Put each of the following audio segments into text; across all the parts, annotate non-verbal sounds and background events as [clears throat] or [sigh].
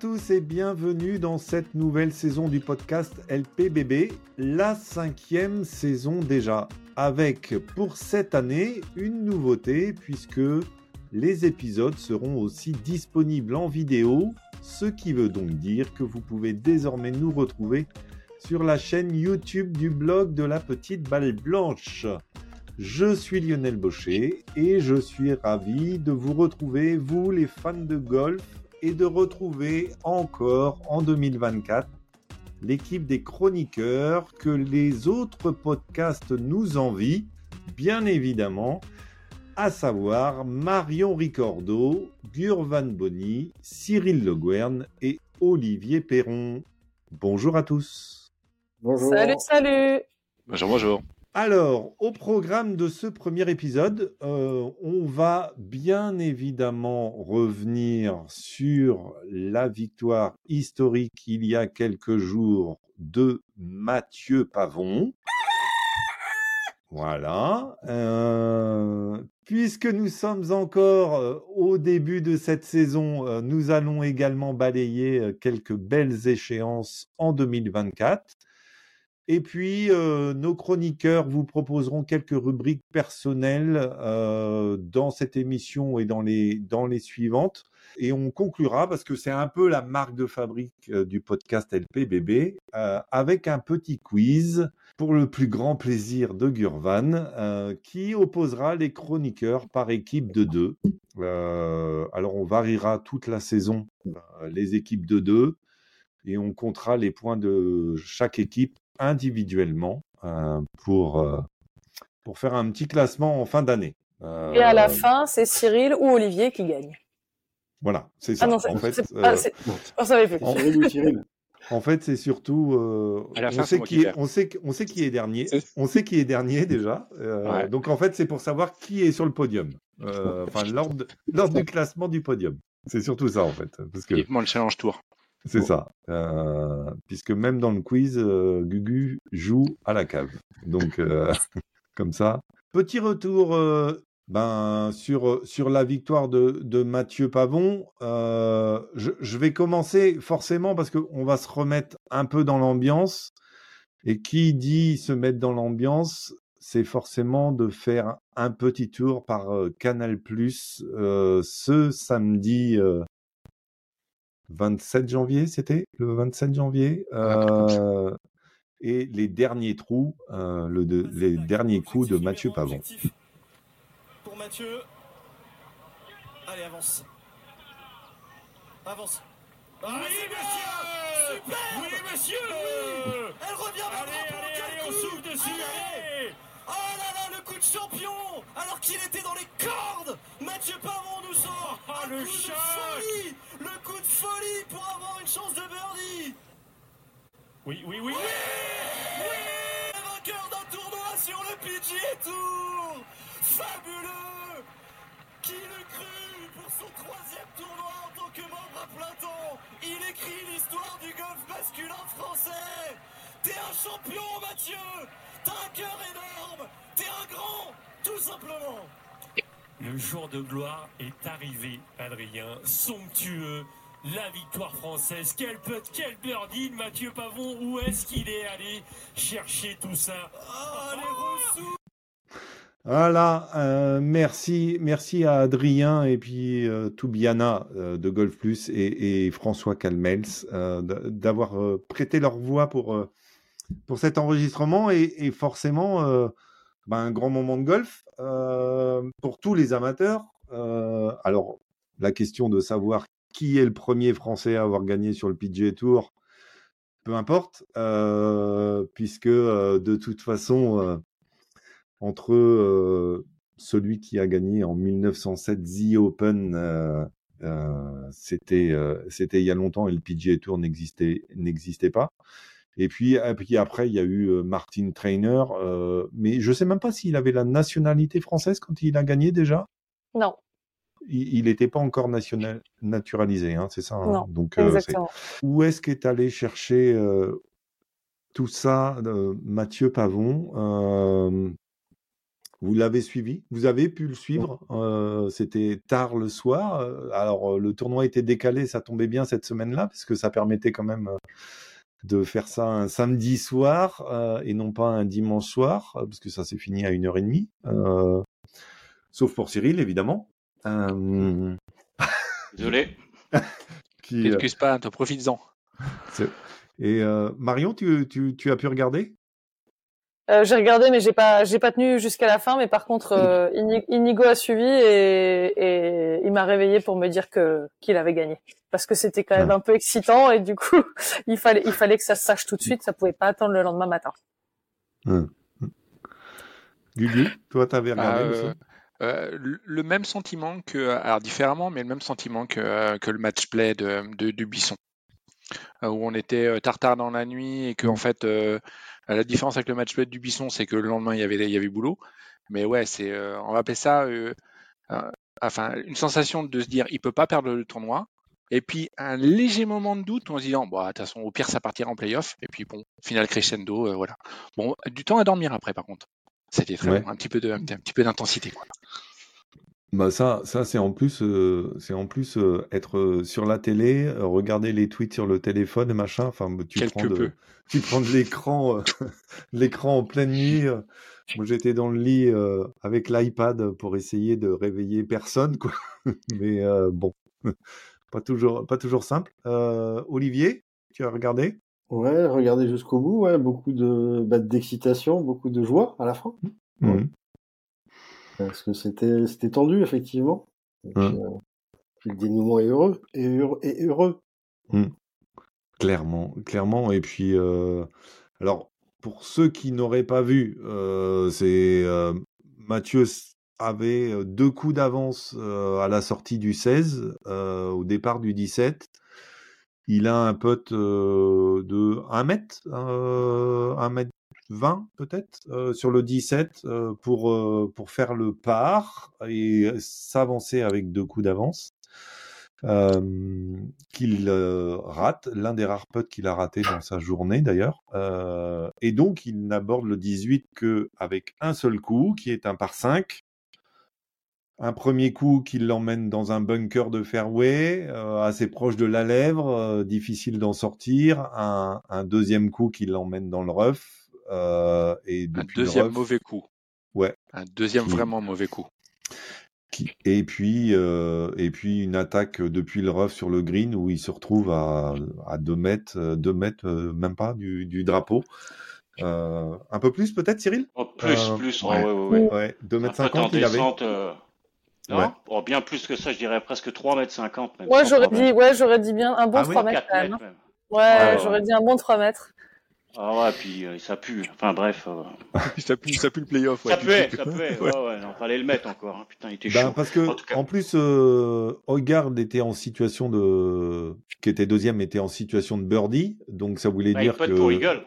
tous et bienvenue dans cette nouvelle saison du podcast LPBB, la cinquième saison déjà, avec pour cette année une nouveauté puisque les épisodes seront aussi disponibles en vidéo, ce qui veut donc dire que vous pouvez désormais nous retrouver sur la chaîne YouTube du blog de la petite balle blanche. Je suis Lionel Baucher et je suis ravi de vous retrouver, vous les fans de golf, et de retrouver encore en 2024 l'équipe des chroniqueurs que les autres podcasts nous envient, bien évidemment, à savoir Marion Ricordo, Gurvan Bonny, Cyril Le Guern et Olivier Perron. Bonjour à tous. Bonjour. Salut, salut. Bonjour, bonjour. Alors, au programme de ce premier épisode, euh, on va bien évidemment revenir sur la victoire historique il y a quelques jours de Mathieu Pavon. Voilà. Euh, puisque nous sommes encore euh, au début de cette saison, nous allons également balayer quelques belles échéances en 2024. Et puis, euh, nos chroniqueurs vous proposeront quelques rubriques personnelles euh, dans cette émission et dans les, dans les suivantes. Et on conclura, parce que c'est un peu la marque de fabrique euh, du podcast LPBB, avec un petit quiz pour le plus grand plaisir de Gurvan, qui opposera les chroniqueurs par équipe de deux. alors, on variera toute la saison les équipes de deux et on comptera les points de chaque équipe individuellement euh, pour, euh, pour faire un petit classement en fin d'année. Et à la euh, fin, c'est Cyril ou Olivier qui gagne. Voilà, c'est ça. Ah non, en fait, En fait, c'est surtout. on, sait qui est, on, sait, on sait qui est dernier. On sait qui est dernier déjà. Donc en fait, c'est pour savoir qui est sur le podium. enfin, l'ordre du classement du podium. C'est surtout ça en fait. Parce que... le challenge tour. C'est ça. Euh, puisque même dans le quiz, euh, Gugu joue à la cave. Donc, euh, [laughs] comme ça. Petit retour ben, sur, sur la victoire de, de Mathieu Pavon. Je, je, vais commencer forcément parce qu'on va se remettre un peu dans l'ambiance. Et qui dit se mettre dans l'ambiance, c'est forcément de faire un petit tour par Canal Plus ce samedi 27 janvier, c'était le 27 janvier. Euh, et les derniers trous, euh, le de, les derniers coups de Mathieu Pavon. Pour Mathieu. Allez, avance. Avance. Ah, oui, monsieur Super Oui, monsieur Elle revient Allez, allez, allez, on souffle dessus, allez Oh là là, le de champion Alors qu'il était dans les cordes. Mathieu Pavon nous sort. Oh, le choc. folie. Le coup de folie pour avoir une chance de birdie. Oui, oui, oui. Oui, oui Vainqueur d'un tournoi sur le PGA Tour Fabuleux. Qui le cru pour son troisième tournoi en tant que membre à plein temps? Il écrit l'histoire du golf masculin français. T'es un champion, Mathieu. T'as un cœur énorme T'es un grand Tout simplement Le jour de gloire est arrivé, Adrien. Somptueux. La victoire française. Quel putt, quel birdie Mathieu Pavon. Où est-ce qu'il est allé chercher tout ça? Oh, les voilà, euh, merci, merci à Adrien et puis euh, Toubiana euh, de Golf Plus et, et François Calmels euh, d'avoir euh, prêté leur voix pour pour cet enregistrement et, forcément euh, ben, un grand moment de golf euh, pour tous les amateurs. Euh, alors, la question de savoir qui est le premier Français à avoir gagné sur le PGA Tour, peu importe, puisque de toute façon, entre celui qui a gagné en 1907 The Open, c'était il y a longtemps et le PGA Tour n'existait pas. Et puis, et puis après, il y a eu euh, Martin Trainer, euh, mais je sais même pas s'il avait la nationalité française quand il a gagné déjà. Non. Il n'était pas encore national, naturalisé, hein, c'est ça. Hein non, Donc, euh, où est-ce qu'est allé chercher euh, tout ça, Mathieu Pavon Vous l'avez suivi? Vous avez pu le suivre euh, C'était tard le soir. Alors, le tournoi était décalé, ça tombait bien cette semaine-là, parce que ça permettait quand même euh, de faire ça un samedi soir euh, et non pas un dimanche soir, euh, parce que ça s'est fini à une heure et demie. Euh, sauf pour Cyril, évidemment. Euh, Désolé. [laughs] qui, euh, T'excuses pas, t'en profites-en. et euh, Marion, tu, tu, tu as pu regarder? Euh, j'ai regardé, mais j'ai pas, j'ai pas tenu jusqu'à la fin. Mais par contre, euh, Ini- Inigo a suivi et, et il m'a réveillé pour me dire que qu'il avait gagné. Parce que c'était quand même un peu excitant et du coup, [laughs] il fallait, il fallait que ça se sache tout de suite. Ça pouvait pas attendre le lendemain matin. Gugu, toi, tu avais regardé aussi? euh, euh, le même sentiment que, alors différemment, mais le même sentiment que, que le match play de, de, de Buisson, où on était euh, tard dans la nuit et que en fait, euh, la différence avec le match play du Buisson, c'est que le lendemain il y avait il y avait boulot. Mais ouais, c'est, euh, on va appeler ça, euh, euh, enfin, une sensation de se dire, il peut pas perdre le tournoi. Et puis un léger moment de doute en se disant, bon, de toute façon, au pire, ça partira en playoff. Et puis bon, final crescendo, euh, voilà. Bon, du temps à dormir après, par contre. C'était très Ouais. bon, un petit peu de, un petit peu d'intensité, quoi. Bah ça, ça c'est en plus, euh, c'est en plus euh, être euh, sur la télé, euh, regarder les tweets sur le téléphone, machin. Enfin, tu Quelque prends de, peu. [laughs] tu prends de l'écran, euh, [laughs] l'écran en pleine nuit. euh. Moi, j'étais dans le lit euh, avec l'iPad pour essayer de réveiller personne, quoi. [laughs] Mais euh, bon, pas toujours, pas toujours simple. Euh, Olivier, tu as regardé? Ouais, regardez jusqu'au bout, ouais, beaucoup de bah, d'excitation, beaucoup de joie à la fin, Mhm. Parce que c'était c'était tendu effectivement. Et puis, Ouais. euh, puis le dénouement est heureux et heureux. Et heureux. Clairement, clairement. Et puis, euh, alors, pour ceux qui n'auraient pas vu, euh, c'est Mathieu avait deux coups d'avance à la sortie du 16, euh, au départ du 17. Il a un pote de 1 mètre, euh, 1 mètre 20 peut-être, euh, sur le 17 euh, pour, euh, pour faire le par et s'avancer avec deux coups d'avance qu'il rate, l'un des rares putts qu'il a raté dans sa journée d'ailleurs. Et donc il n'aborde le 18 que avec un seul coup, qui est un par 5. Un premier coup qui l'emmène dans un bunker de fairway, assez proche de la lèvre, difficile d'en sortir. Un, un deuxième coup qui l'emmène dans le rough. Euh, et Un depuis deuxième mauvais coup. Ouais. Un deuxième Qui- vraiment mauvais coup. qui- Et puis, euh, et puis une attaque depuis le rough sur le green où il se retrouve à, à 2 mètres, euh, deux mètres euh, même pas, du, du drapeau. Euh, un peu plus peut-être, Cyril? Oh, plus, Euh, plus, ouais. ouais, ouais, ouais. Ouais, 2 Un mètres peu en 50 il avait. euh, Non? Ouais. Oh, bien plus que ça, je dirais presque 3 mètres 50 même. Ouais, sans j'aurais dit, ouais, j'aurais dit bien un bon Ah oui, 3 mètres 4 quand même. mètres hein. même. Ouais, ouais. j'aurais dit un bon 3 mètres. Ah ouais, puis euh, ça pue. Enfin bref. euh, [laughs] ça, pue, ça pue le playoff. ça puait, ça puait. [laughs] Ouais, ouais, non, fallait le mettre encore. hein. Putain, il était Ben, chaud. parce que En tout cas. en plus, euh, était en situation de, qui était deuxième, était en situation de birdie, donc ça voulait Bah, il dire pote que pour Eagle.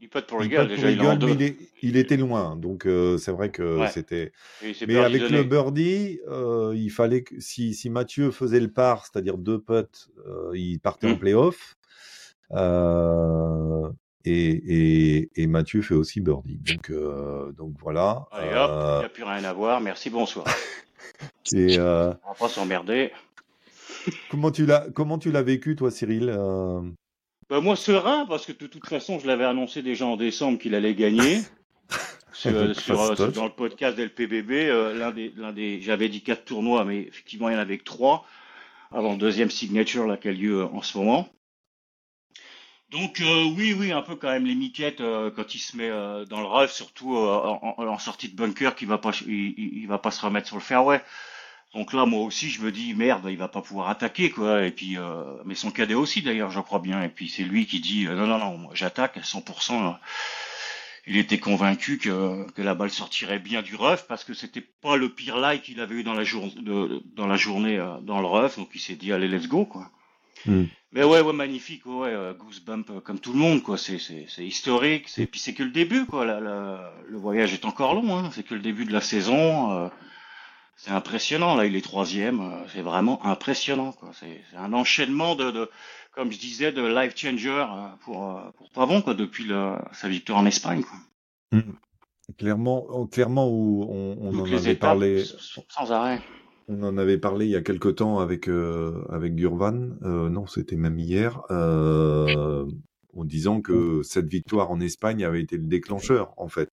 Il pote pour il Eagle, putt déjà, pour il Eagle, mais il, est- il était loin, donc euh, c'est vrai que Ouais. c'était. Mais birdie avec donné. le birdie, euh, il fallait que si, si Mathieu faisait le par, c'est-à-dire deux putts, euh, il partait en Mm. playoff. Euh, et, et, et Mathieu fait aussi birdie. Donc, euh, donc voilà. Allez hop, il Euh, n'y a plus rien à voir. Merci, bonsoir. [laughs] et euh, On va pas s'emmerder. comment tu l'as comment tu l'as vécu toi, Cyril Euh, Bah, moi, serein, parce que de toute façon, je l'avais annoncé déjà en décembre qu'il allait gagner. [laughs] sur, euh, dans le podcast d'LPBB, euh, l'un des, l'un des, j'avais dit quatre tournois, mais effectivement, il y en avait que trois avant le deuxième signature là, qui a lieu euh, en ce moment. Donc euh, oui, oui, un peu quand même les miquettes euh, quand il se met euh, dans le rough, surtout euh, en, en- sortie de bunker, qu'il va pas, il, va pas se remettre sur le fairway. Donc là, moi aussi, je me dis merde, il va pas pouvoir attaquer quoi. Et puis, euh, mais son cadet aussi d'ailleurs, je crois bien. Et puis c'est lui qui dit euh, non, non, non, j'attaque à 100%. là. Il était convaincu que, que la balle sortirait bien du rough parce que c'était pas le pire like qu'il avait eu dans la, dans journée dans le rough. Donc il s'est dit allez, let's go quoi. Hmm. Mais ouais, ouais, magnifique, ouais, euh, goosebump euh, comme tout le monde, quoi. C'est, c'est, c'est historique. C'est, puis c'est que le début, quoi. La, la- le voyage est encore long, hein. C'est que le début de la saison. euh, c'est impressionnant. Là, il est troisième. euh, c'est vraiment impressionnant, quoi. C'est, c'est un enchaînement de, de, comme je disais, de life changer euh, pour pour Pavon, quoi, depuis le, sa victoire en Espagne, quoi. clairement, clairement où on, on en les avait étapes, parlé. sans arrêt. On en avait parlé il y a quelque temps avec euh, avec Gurvan. Euh, non, c'était même hier. Euh, en disant que cette victoire en Espagne avait été le déclencheur, en fait.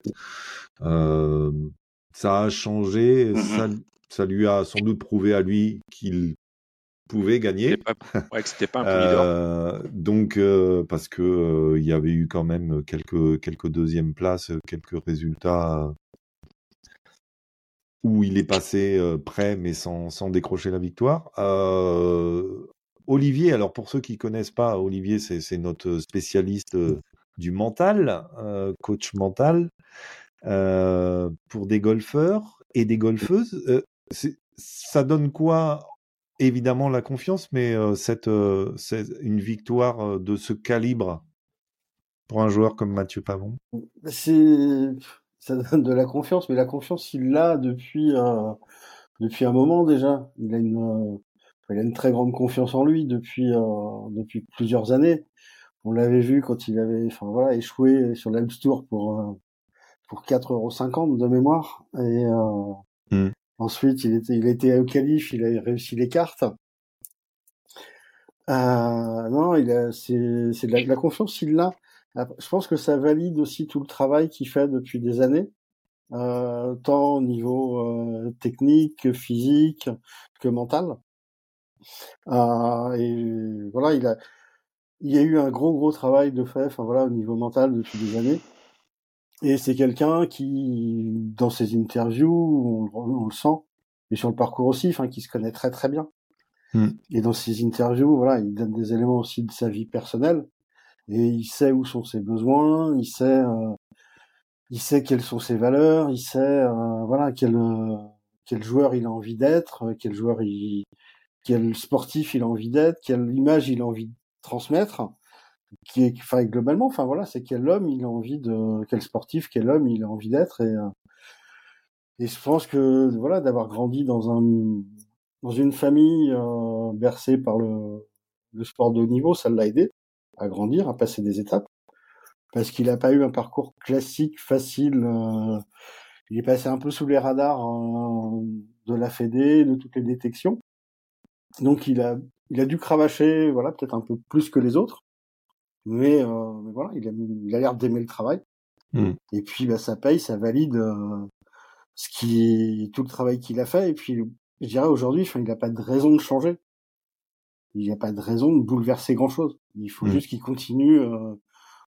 Ça a changé. Mhm. Ça, ça lui a sans doute prouvé à lui qu'il pouvait gagner. C'était pas, ouais, que c'était pas un donc parce que il y avait eu quand même quelques quelques deuxièmes places, quelques résultats où il est passé euh, près mais sans décrocher la victoire. Euh, Olivier, alors pour ceux qui connaissent pas, Olivier c'est notre spécialiste euh, du mental, euh, coach mental pour des golfeurs et des golfeuses. Ça donne quoi Évidemment la confiance, mais cette, une victoire de ce calibre pour un joueur comme Mathieu Pavon? Ça donne de la confiance, mais la confiance, il l'a depuis, euh, depuis un moment déjà. Il a une, euh, il a une très grande confiance en lui depuis, euh, depuis plusieurs années. On l'avait vu quand il avait, enfin voilà, échoué sur l'Alps Tour pour, euh, pour 4,50€ de mémoire. Et, euh, Mm. ensuite, il était, il était au qualif, il a réussi les cartes. Euh, non, il a, c'est, c'est de la, de la confiance, il l'a. Je pense que ça valide aussi tout le travail qu'il fait depuis des années, euh, tant au niveau euh, technique que physique que mental. Euh, et voilà, il a, il y a eu un gros gros travail de fait, enfin voilà, au niveau mental depuis des années. Et c'est quelqu'un qui, dans ses interviews, on, on le sent, et sur le parcours aussi, enfin, qui se connaît très très bien. Mm. Et dans ses interviews, voilà, il donne des éléments aussi de sa vie personnelle, et il sait où sont ses besoins, il sait, euh, il sait quelles sont ses valeurs, il sait, euh, voilà, quel euh, quel joueur il a envie d'être, quel joueur il, quel sportif il a envie d'être, quelle image il a envie de transmettre qui est, enfin, globalement, enfin voilà, c'est quel homme il a envie de, quel sportif, quel homme il a envie d'être. Et, et je pense que, voilà, d'avoir grandi dans un, dans une famille, bercée par le, le sport de haut niveau, ça l'a aidé à grandir, à passer des étapes. Parce qu'il n'a pas eu un parcours classique, facile, euh, il est passé un peu sous les radars, euh, de la Fédé, de toutes les détections. Donc il a, il a dû cravacher, voilà, peut-être un peu plus que les autres. Mais, euh, mais voilà, il a, il a l'air d'aimer le travail. Mm. Et puis, bah, ça paye, ça valide euh, ce qui, tout le travail qu'il a fait. Et puis, je dirais aujourd'hui, enfin, il n'a pas de raison de changer. Il n'y a pas de raison de bouleverser grand-chose. Il faut Mm. juste qu'il continue, euh,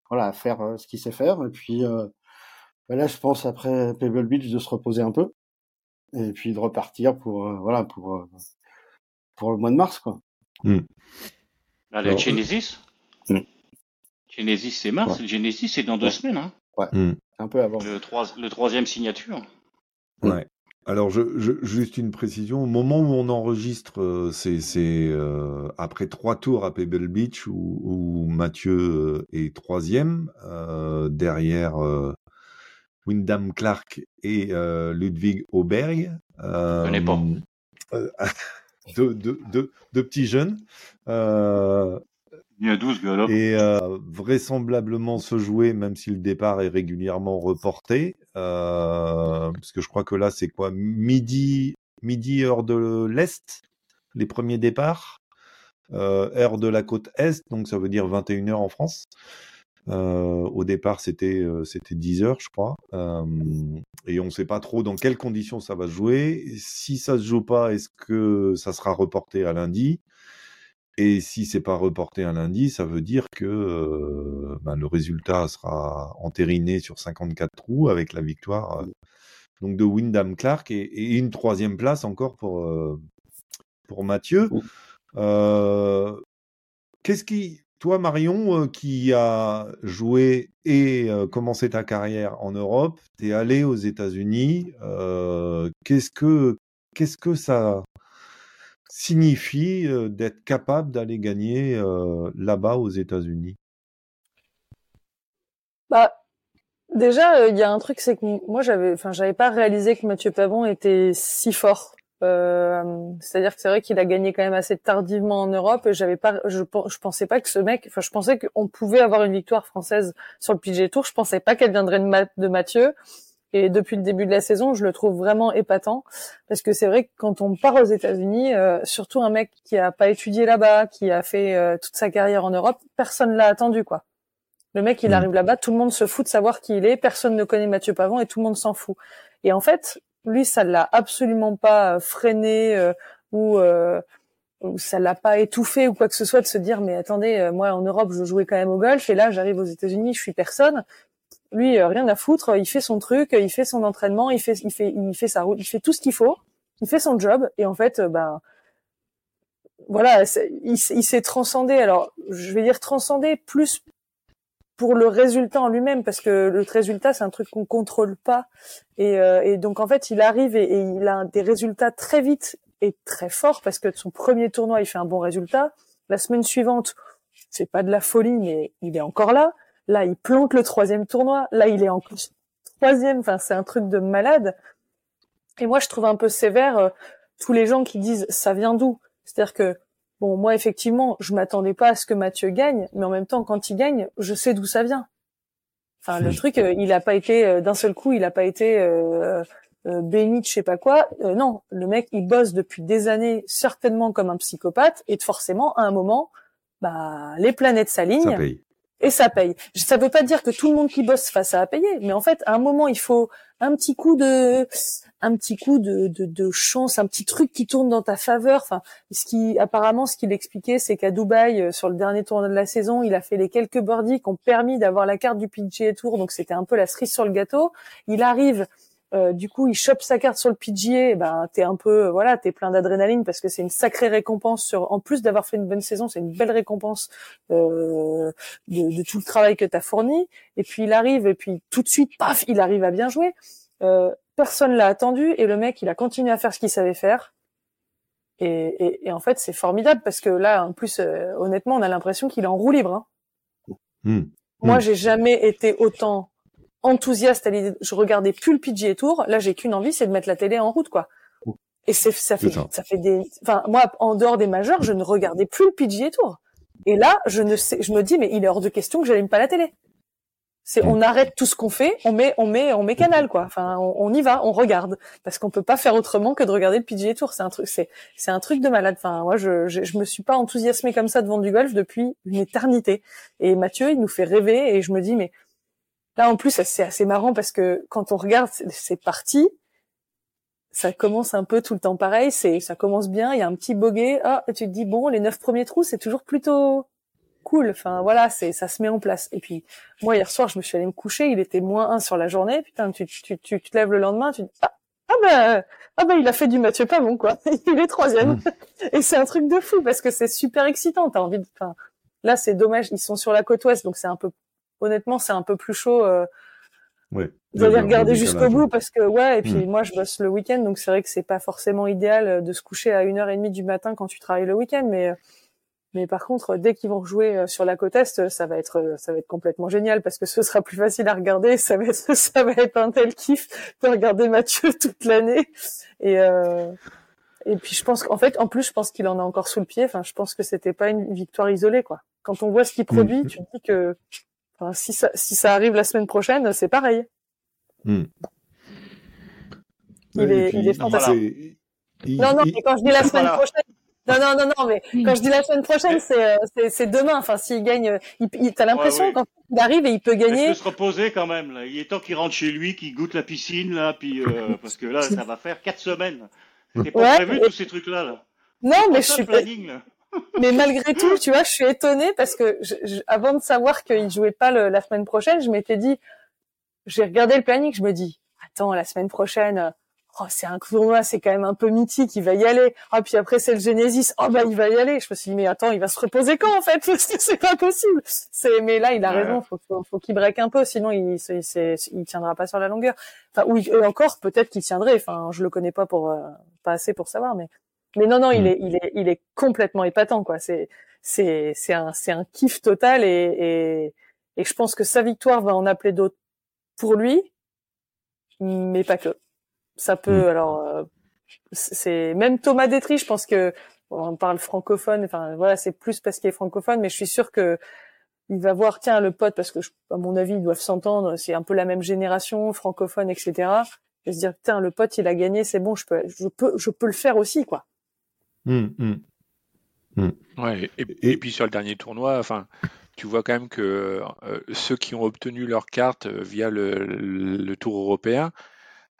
voilà, à faire euh, ce qu'il sait faire. Et puis, euh, bah, là, je pense après Pebble Beach de se reposer un peu, et puis de repartir pour, euh, voilà, pour euh, pour le mois de mars, quoi. Allez, Alors, Genesis. Genesis, c'est mars. Genesis, c'est dans deux Ouais. semaines. Hein. Mm. Un peu avant. Le, trois- le troisième signature. Ouais. Alors, je, je- juste une précision. Au moment où on enregistre, euh, c'est euh, après trois tours à Pebble Beach où, où Mathieu euh, est troisième euh, derrière euh, Wyndham Clark et euh, Ludwig Auberg. Euh, pas. [laughs] deux, deux, deux, deux petits jeunes. Euh, Il y a 12 gars là. et euh, vraisemblablement se jouer, même si le départ est régulièrement reporté, euh, parce que je crois que là c'est quoi? Midi, midi heure de l'est, les premiers départs, euh, heure de la côte est, donc ça veut dire 21 heures en France. Au départ c'était euh, c'était 10 heures je crois, et on ne sait pas trop dans quelles conditions ça va se jouer. Si ça se joue pas, est-ce que ça sera reporté à lundi? Et si c'est pas reporté un lundi, ça veut dire que euh, ben, le résultat sera entériné sur 54 trous avec la victoire euh, donc de Wyndham Clark et, et une troisième place encore pour euh, pour Mathieu. Qu'est-ce qui, toi Marion, qui a joué et commencé ta carrière en Europe, t'es allé aux États-Unis. qu'est-ce que qu'est-ce que ça signifie euh, d'être capable d'aller gagner euh, là-bas aux États-Unis? Bah, déjà, il y a un truc, c'est que moi, j'avais, enfin, j'avais pas réalisé que Mathieu Pavon était si fort. C'est-à-dire que c'est vrai qu'il a gagné quand même assez tardivement en Europe et j'avais pas, je, pen- je pensais pas que ce mec, enfin, je pensais qu'on pouvait avoir une victoire française sur le PGA Tour. Je pensais pas qu'elle viendrait de Mathieu. Et depuis le début de la saison, je le trouve vraiment épatant parce que c'est vrai que quand on part aux États-Unis, euh, surtout un mec qui a pas étudié là-bas, qui a fait euh, toute sa carrière en Europe, personne l'a attendu quoi. Le mec, il Mm. arrive là-bas, tout le monde se fout de savoir qui il est, personne ne connaît Mathieu Pavon et tout le monde s'en fout. Et en fait, lui, ça l'a absolument pas euh, freiné euh, ou euh, ou ça l'a pas étouffé ou quoi que ce soit de se dire mais attendez, euh, moi en Europe, je jouais quand même au golf et là, j'arrive aux États-Unis, je suis personne lui euh, rien à foutre, il fait son truc, il fait son entraînement, il fait il fait il fait sa route, il fait tout ce qu'il faut, il fait son job et en fait ben voilà, il, s'est transcendé. Alors, je vais dire transcendé plus pour le résultat en lui-même parce que le résultat c'est un truc qu'on contrôle pas et, euh, et donc en fait il arrive et, il a des résultats très vite et très forts parce que son premier tournoi il fait un bon résultat. La semaine suivante c'est pas de la folie mais il est encore là. Là, il plante le troisième tournoi. Là, il est en troisième. Enfin, c'est un truc de malade. Et moi, je trouve un peu sévère euh, tous les gens qui disent ça vient d'où? C'est-à-dire que bon, moi, effectivement, je m'attendais pas à ce que Mathieu gagne, mais en même temps, quand il gagne, je sais d'où ça vient. Enfin, le truc, euh, il a pas été euh, d'un seul coup, il a pas été euh, euh, béni de je sais pas quoi. Euh, non, le mec, il bosse depuis des années, certainement comme un psychopathe, et forcément, à un moment, bah, les planètes s'alignent. Et ça paye. Ça veut pas dire que tout le monde qui bosse fasse à payer, mais en fait, à un moment, il faut un petit coup de, un petit coup de, de, de chance, un petit truc qui tourne dans ta faveur. Enfin, ce qui, apparemment, ce qu'il expliquait, c'est qu'à Dubaï, euh, sur le dernier tournoi de la saison, il a fait les quelques birdies qui ont permis d'avoir la carte du PGA Tour, donc c'était un peu la cerise sur le gâteau. Il arrive. Euh, du coup, il chope sa carte sur le PGA. Ben, t'es un peu, voilà, t'es plein d'adrénaline parce que c'est une sacrée récompense sur. En plus d'avoir fait une bonne saison, c'est une belle récompense euh, de, de tout le travail que tu as fourni. Et puis il arrive, et puis tout de suite, paf, il arrive à bien jouer. Euh, personne l'a attendu, et le mec, il a continué à faire ce qu'il savait faire. Et, et, et en fait, c'est formidable parce que là, en plus, euh, honnêtement, on a l'impression qu'il est en roue libre. hein. Hmm. Moi, Hmm. j'ai jamais été autant enthousiaste à l'idée. Je regardais plus le PGA Tour. Là, j'ai qu'une envie, c'est de mettre la télé en route, quoi. Et c'est ça fait ça. fait des. Enfin, moi, en dehors des majeurs, je ne regardais plus le PGA Tour. Et là, je ne sais, je me dis, mais il est hors de question que j'allume pas la télé. C'est, on arrête tout ce qu'on fait, on met, on met, on met canal, quoi. Enfin, on, on y va, on regarde, parce qu'on peut pas faire autrement que de regarder le PGA Tour. C'est un truc, c'est, c'est un truc de malade. Enfin, moi, je, je, je me suis pas enthousiasmé comme ça devant du golf depuis une éternité. Et Mathieu, il nous fait rêver, et je me dis, mais là, en plus, c'est assez marrant parce que quand on regarde, c'est- c'est parti. Ça commence un peu tout le temps pareil. C'est, ça commence bien. Il y a un petit bogey. Ah, tu te dis bon, les neuf premiers trous, c'est toujours plutôt cool. Enfin, voilà, c'est, ça se met en place. Et puis, moi, hier soir, je me suis allée me coucher. Il était moins un sur la journée. Putain, tu, tu, tu, tu te lèves le lendemain, tu te dis, ah, ah ben, ah ben, il a fait du Mathieu Pavon, quoi. [laughs] il est troisième. Et c'est un truc de fou parce que c'est super excitant. T'as envie de, enfin, là, c'est dommage. Ils sont sur la côte ouest, donc c'est un peu, honnêtement, c'est un peu plus chaud. Euh, Ouais. vous allez Le- le regarder jusqu'au bout parce que ouais et puis Mm. moi je bosse le week-end donc c'est vrai que c'est pas forcément idéal euh, de se coucher à une heure et demie du matin quand tu travailles le week-end mais euh, mais par contre dès qu'ils vont jouer euh, sur la côte est euh, ça va être euh, ça va être complètement génial parce que ce sera plus facile à regarder ça va être [laughs] ça va être un tel kiff de regarder Mathieu [laughs] toute l'année et euh, et puis je pense qu'en fait en plus je pense qu'il en a encore sous le pied enfin je pense que c'était pas une victoire isolée quoi quand on voit ce qu'il produit tu te dis que enfin, si ça si ça arrive la semaine prochaine c'est pareil Hmm. Il Ouais, est- puis, il est fantastique. il- Non, non, il- mais quand je dis la semaine Voilà. prochaine, non, non, non, non, mais quand je dis la semaine prochaine, c'est, demain. Enfin, s'il gagne, il, il- t'as l'impression Ouais, ouais. qu'en fait, il arrive et il peut gagner. se reposer quand même. Là. Il est temps qu'il rentre chez lui, qu'il goûte la piscine là, puis euh, [laughs] parce que là, ça va faire quatre semaines. C'est pas Ouais, prévu et- tous ces trucs-là. Là. Non, mais je Pas suis pas, planning, là. Mais malgré tout, tu vois, je suis étonnée parce que je- je- avant de savoir qu'il jouait pas le- la semaine prochaine, je m'étais dit, j'ai regardé le planning, je me dis, attends, la semaine prochaine, euh, oh, c'est un tournoi, c'est quand même un peu mythique, il va y aller. Ah, puis après, c'est le Genesis, oh, bah, il va y aller. Je me suis dit, mais attends, il va se reposer quand, en fait? [laughs] C'est pas possible. C'est, mais là, il a Ouais. raison, faut, faut, faut qu'il break un peu, sinon il, c'est, c'est- il tiendra pas sur la longueur. Enfin, oui, et encore, peut-être qu'il tiendrait. Enfin, je le connais pas pour, euh, pas assez pour savoir, mais, mais non, non, il Mm. est, il est, il est complètement épatant, quoi. C'est, c'est, c'est un, c'est un kiff total et, et, et je pense que sa victoire va en appeler d'autres pour lui, mais pas que. Ça peut, Mm. alors, euh, c'est même Thomas Détry, je pense que on parle francophone, enfin voilà, c'est plus parce qu'il est francophone, mais je suis sûre que il va voir, tiens, le pote, parce que à mon avis, ils doivent s'entendre, c'est un peu la même génération, francophone, etc. Et se dire, tiens, le pote, il a gagné, c'est bon, je peux, je peux, je peux le faire aussi, quoi. Hum, hum. Ouais, et, et, puis sur le dernier tournoi, enfin, tu vois quand même que euh, ceux qui ont obtenu leur carte euh, via le, le tour européen,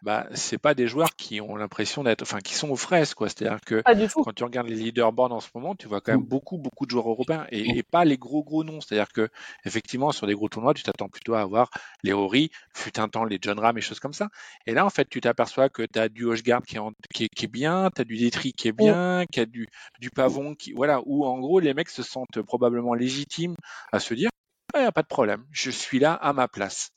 bah, c'est pas des joueurs qui ont l'impression d'être, enfin, qui sont aux fraises, quoi. C'est-à-dire que quand tu regardes les leaderboards en ce moment, tu vois quand même beaucoup, beaucoup de joueurs européens et, et pas les gros, gros noms. C'est-à-dire que, effectivement, sur des gros tournois, tu t'attends plutôt à avoir les Rory, fut un temps les John Ram et choses comme ça. Et là, en fait, tu t'aperçois que tu as du Hochgard qui est, qui, est, qui est bien, tu as du Détri qui est bien, qui a du, du Pavon qui, voilà, où en gros, les mecs se sentent probablement légitimes à se dire, il n'y a pas de problème, je suis là à ma place.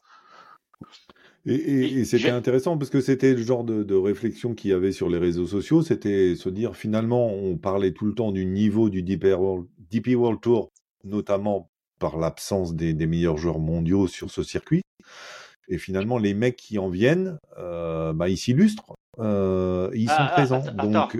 Et, et, et c'était intéressant parce que c'était le genre de, de réflexion qu'il y avait sur les réseaux sociaux. C'était se dire finalement, on parlait tout le temps du niveau du DP World, DP World Tour, notamment par l'absence des, des, meilleurs joueurs mondiaux sur ce circuit. Et finalement, les mecs qui en viennent, euh, bah, ils s'illustrent, euh, ils ah, sont ah, présents. Attends, donc,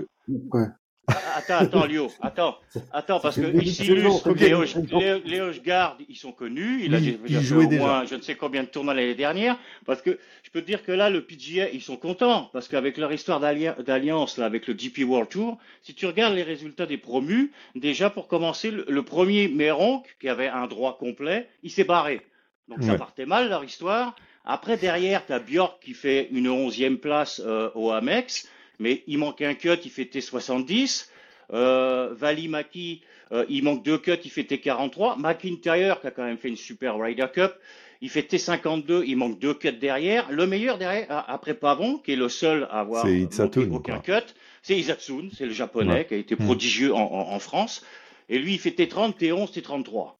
ouais. Attends, attends, Lio, attends, attends, parce que ici, les, Hochgard, ils sont connus. Il a oui, déjà fait au moins je ne sais combien de tournois l'année dernière. Parce que je peux te dire que là, le PGA, ils sont contents. Parce qu'avec leur histoire d'alliance, là, avec le DP World Tour, si tu regardes les résultats des promus, déjà pour commencer, le, le premier Méronc, qui avait un droit complet, il s'est barré. Donc ouais. ça partait mal, leur histoire. Après, derrière, tu as Björk qui fait une onzième place euh, au Amex mais il manque un cut, il fait T70. Euh, Valimaki, euh, il manque deux cuts, il fait T43. McIntyre, qui a quand même fait une super Ryder Cup, il fait T52, il manque deux cuts derrière. Le meilleur derrière, après Pavon, qui est le seul à avoir manqué aucun cut, c'est Isatsun, c'est le japonais ouais. qui a été hmm. prodigieux en, en, en, France. Et lui, il fait T30, T11, T33.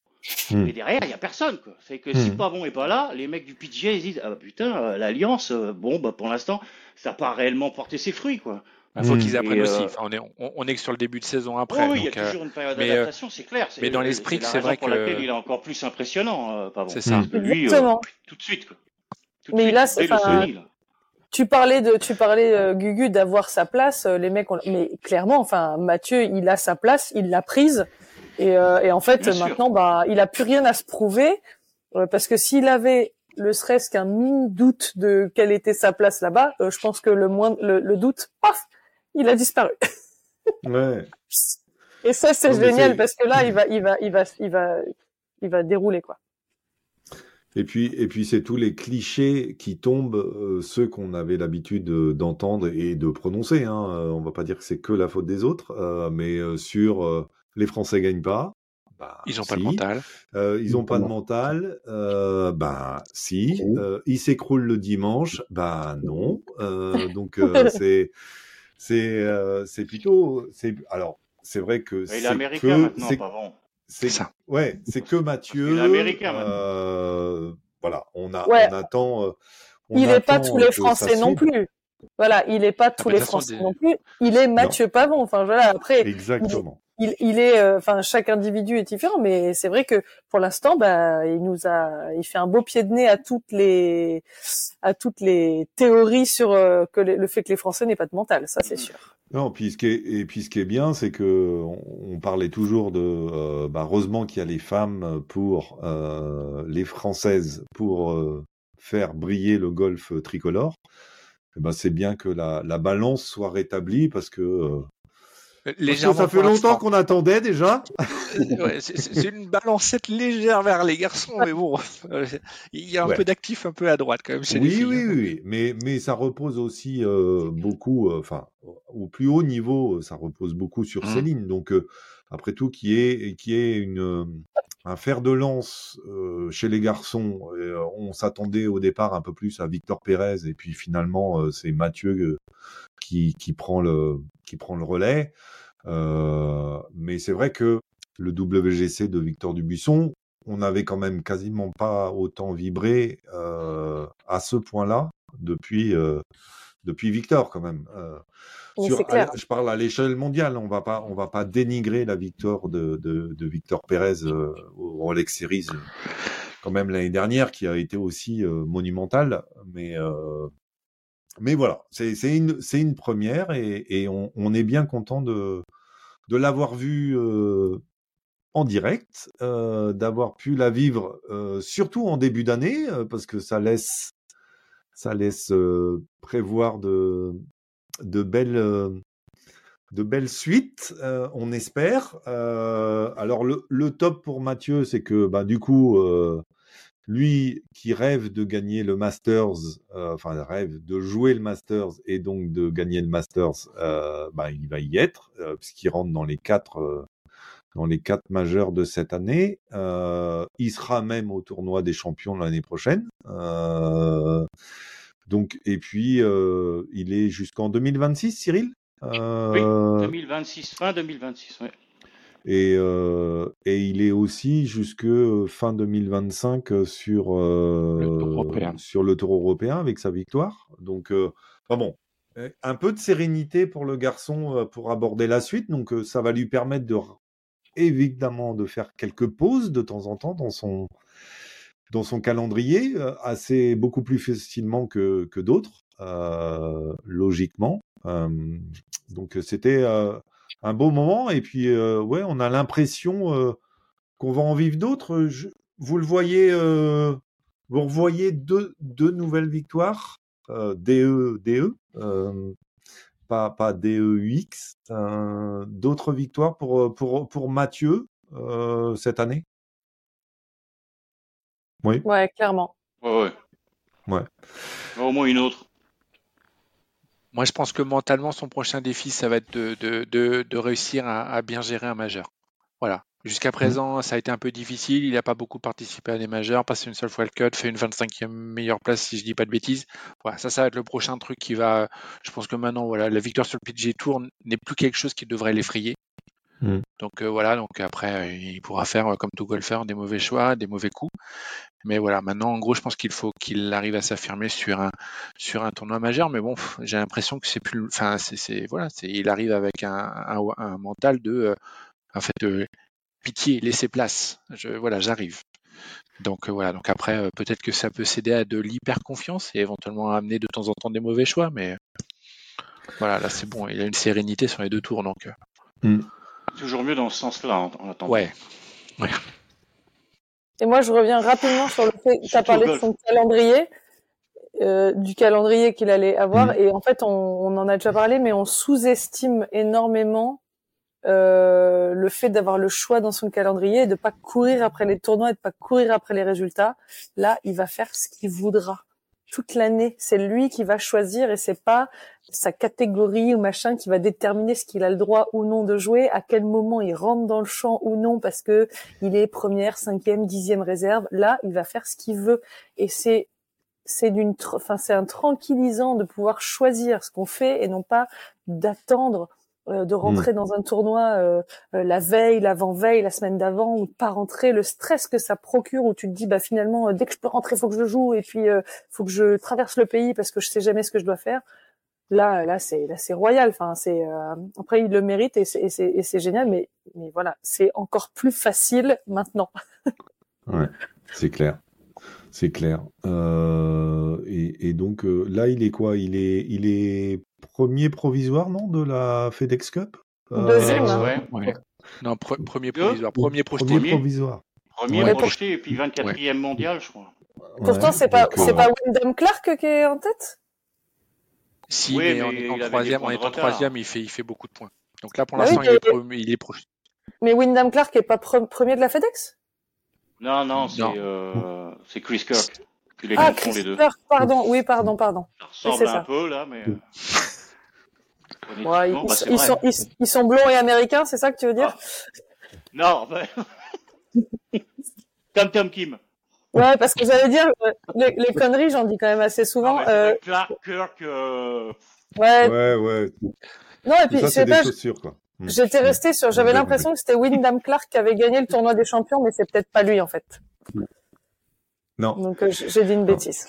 Mmh. Mais derrière, il n'y a personne. Quoi. C'est que mmh. si Pavon n'est pas là, les mecs du PGA ils disent Ah bah, putain, euh, l'Alliance, euh, bon, bah, pour l'instant, ça n'a pas réellement porté ses fruits. quoi. Il faut mmh. qu'ils apprennent et aussi. Enfin, on, est, on, on, est que sur le début de saison après. Oui, il y a toujours une période d'adaptation, c'est clair. Mais dans l'esprit, c'est vrai pour que. laquelle il est encore plus impressionnant, euh, Pavon. C'est ça. Parce que lui, tout de suite. Quoi. Tout de mais suite, là, c'est. Tu parlais de, tu parlais euh, Gugu d'avoir sa place. Les mecs, ont... mais clairement, enfin, Mathieu, il a sa place, il l'a prise. Et, euh, et en fait, Bien maintenant, sûr. bah, il a plus rien à se prouver euh, parce que s'il avait le serait-ce qu'un mini doute de quelle était sa place là-bas, euh, je pense que le moins le, le, doute, paf, il a disparu. [laughs] ouais. Et ça, c'est génial parce que là, il va, il va, il va, il va, il va dérouler quoi. Et puis, et puis c'est tous les clichés qui tombent, euh, ceux qu'on avait l'habitude d'entendre et de prononcer. Hein. on va pas dire que c'est que la faute des autres, euh, mais sur les Français gagnent pas. Bah, ils n'ont si. pas de mental. Euh, ils n'ont pas de mental. Euh, bah si. Euh, ils s'écroulent le dimanche. Bah non. Euh, [laughs] donc euh, c'est c'est c'est plutôt c'est alors c'est vrai que c'est. Il est américain que, maintenant, pas bon. C'est ça. Ouais, c'est que Mathieu. Il est américain maintenant. Voilà, on a ouais. on attend. On il n'est pas tous les Français non plus. Voilà, il n'est pas tous ah, les Français des... non plus. Il est Mathieu non. Pavon. Enfin voilà, après. Exactement il, il est, euh, enfin, chaque individu est différent, mais c'est vrai que pour l'instant, bah, il nous a, il fait un beau pied de nez à toutes les, à toutes les théories sur euh, que le, le, fait que les Français n'aient pas de mental, ça c'est sûr. Non, puis ce qui est, et puis ce qui est bien, c'est que on, on, parlait toujours de, euh, bah, heureusement qu'il y a les femmes pour euh, les françaises pour euh, faire briller le golf tricolore. Et ben c'est bien que la, la balance soit rétablie parce que Légèrement ça fait longtemps qu'on attendait déjà. [laughs] ouais, c'est une balancette légère vers les garçons, mais bon, il y a un ouais. peu d'actif un peu à droite quand même chez oui, les filles. Oui, oui, oui, mais, mais ça repose aussi euh, beaucoup, euh, enfin, au plus haut niveau, ça repose beaucoup sur mmh. Céline. Donc, euh, après tout, qui est, qui est une, un fer de lance euh, chez les garçons. Et, on s'attendait au départ un peu plus à Victor Pérez, et puis finalement, c'est Mathieu qui, prend le, qui prend le relais. Euh, mais c'est vrai que le WGC de Victor Dubuisson, on n'avait quand même quasiment pas autant vibré euh, à ce point-là euh, depuis Victor quand même. Euh, à, je parle à l'échelle mondiale, on va pas, on va pas dénigrer la victoire de, de, de Victor Pérez euh, au Rolex Series quand même l'année dernière, qui a été aussi monumentale, mais mais voilà, c'est une, une première et, et on, on, est bien content de, de l'avoir vu euh, en direct, euh, d'avoir pu la vivre euh, surtout en début d'année, euh, parce que ça laisse, ça laisse euh, prévoir de, de belles, euh, de belles suites, euh, on espère. Euh, alors le, top pour Mathieu, c'est que bah, du coup, lui qui rêve de gagner le Masters, enfin rêve de jouer le Masters et donc de gagner le Masters, bah, il va y être puisqu'il rentre dans les quatre dans les quatre majeurs de cette année. Il sera même au tournoi des champions l'année prochaine. Euh, donc et puis euh, il est jusqu'en 2026, Cyril? Oui, Euh, 2026, fin 2026. Ouais. et, euh, et il est aussi jusque fin 2025 sur, euh, Le Tour européen. sur le Tour européen avec sa victoire. Donc, euh, enfin bon, euh, un peu de sérénité pour le garçon euh, pour aborder la suite. Donc, euh, ça va lui permettre de évidemment de faire quelques pauses de temps en temps dans son dans son calendrier, euh, assez beaucoup plus facilement que, que d'autres, euh, logiquement. Euh, donc, c'était un beau moment. Et puis, ouais, on a l'impression qu'on va en vivre d'autres. Vous le voyez, vous revoyez deux, deux nouvelles victoires, DE, DE, pas, pas DEUX, euh, d'autres victoires pour, pour, pour Mathieu cette année? Oui. Ouais, clairement. Ouais, ouais. Ouais. Au moins une autre. Moi, je pense que mentalement, son prochain défi, ça va être de, de, de, de réussir à, à bien gérer un majeur. Voilà. Jusqu'à présent, ça a été un peu difficile. Il n'a pas beaucoup participé à des majeurs, passé une seule fois le cut, fait une 25e meilleure place, si je dis pas de bêtises. Voilà, ça, ça va être le prochain truc qui va. Je pense que maintenant, voilà, la victoire sur le PG Tour n'est plus quelque chose qui devrait l'effrayer. Mm. Donc euh, voilà, donc après, euh, il pourra faire, euh, comme tout golfeur, des mauvais choix, des mauvais coups. Mais voilà, maintenant, en gros, je pense qu'il faut qu'il arrive à s'affirmer sur un, sur un tournoi majeur. Mais bon, j'ai l'impression que c'est plus. Enfin, c'est, voilà, c'est, il arrive avec un, un, un mental de. en fait, euh, pitié, laissez place. Je, voilà, j'arrive. Donc voilà, donc après, peut-être que ça peut céder à de l'hyper-confiance et éventuellement amener de temps en temps des mauvais choix. Mais voilà, là, c'est bon. Il a une sérénité sur les deux tours. Donc euh, Toujours mieux dans ce sens-là, en, en attendant. ouais. Et moi, je reviens rapidement sur le fait que tu as parlé de son calendrier, euh, du calendrier qu'il allait avoir. Mm. Et en fait, on, on en a déjà parlé, mais on sous-estime énormément euh, le fait d'avoir le choix dans son calendrier et de pas courir après les tournois et de pas courir après les résultats. Là, il va faire ce qu'il voudra toute l'année. C'est lui qui va choisir et c'est pas sa catégorie ou machin qui va déterminer ce qu'il a le droit ou non de jouer, à quel moment il rentre dans le champ ou non parce que il est première, cinquième, dixième réserve. Là, il va faire ce qu'il veut et c'est c'est d'une, enfin c'est un tranquillisant de pouvoir choisir ce qu'on fait et non pas d'attendre de rentrer dans un tournoi euh, euh, la veille, l'avant-veille, la semaine d'avant ou de pas rentrer, le stress que ça procure où tu te dis bah finalement euh, dès que je peux rentrer, faut que je joue et puis euh, faut que je traverse le pays parce que je sais jamais ce que je dois faire. Là, là, c'est là, c'est royal. Enfin, c'est euh, après il le mérite et c'est et c'est et c'est génial, mais mais voilà, c'est encore plus facile maintenant. Ouais, c'est clair. C'est clair. Euh, et, et donc euh, là, il est quoi? Il est, il est premier provisoire, non, de la FedEx Cup? Deuxième, Euh, hein. Ouais. Ouais. Non, pre- premier Deux provisoire, premier projeté. Premier Premier. provisoire. Premier Ouais. projeté et puis 24e mondial, je crois. Pourtant, c'est pas euh, c'est pas Wyndham Clark qui est en tête? Si, Oui, mais, mais en troisième, en étant troisième, il fait, il fait beaucoup de points. Donc là, pour Ah l'instant, oui, il, est il est projeté. Mais Wyndham Clark est pas pre- premier de la FedEx? Non, non, c'est euh, c'est Chris Kirk qui les Ah, confond Chris les deux. Clark, pardon. Oui, pardon, pardon. Ça ressemble c'est un ça. peu là, mais. euh, Ouais, ils, honnêtement, bah, c'est ils sont ils, ils sont blonds et américains, c'est ça que tu veux dire Non, ben... Tom Tom Kim. Ouais, parce que j'allais dire euh, les, les conneries, j'en dis quand même assez souvent. euh, Clark Kirk. euh, ouais, Ouais, ouais. non et puis Ça, je c'est sais des pas, chaussures, quoi. Mm. j'étais restée sur, j'avais Ouais, l'impression que c'était Wyndham Clark qui avait gagné le tournoi des champions, mais c'est peut-être pas lui en fait. Non. Donc euh, j'ai dit une bêtise.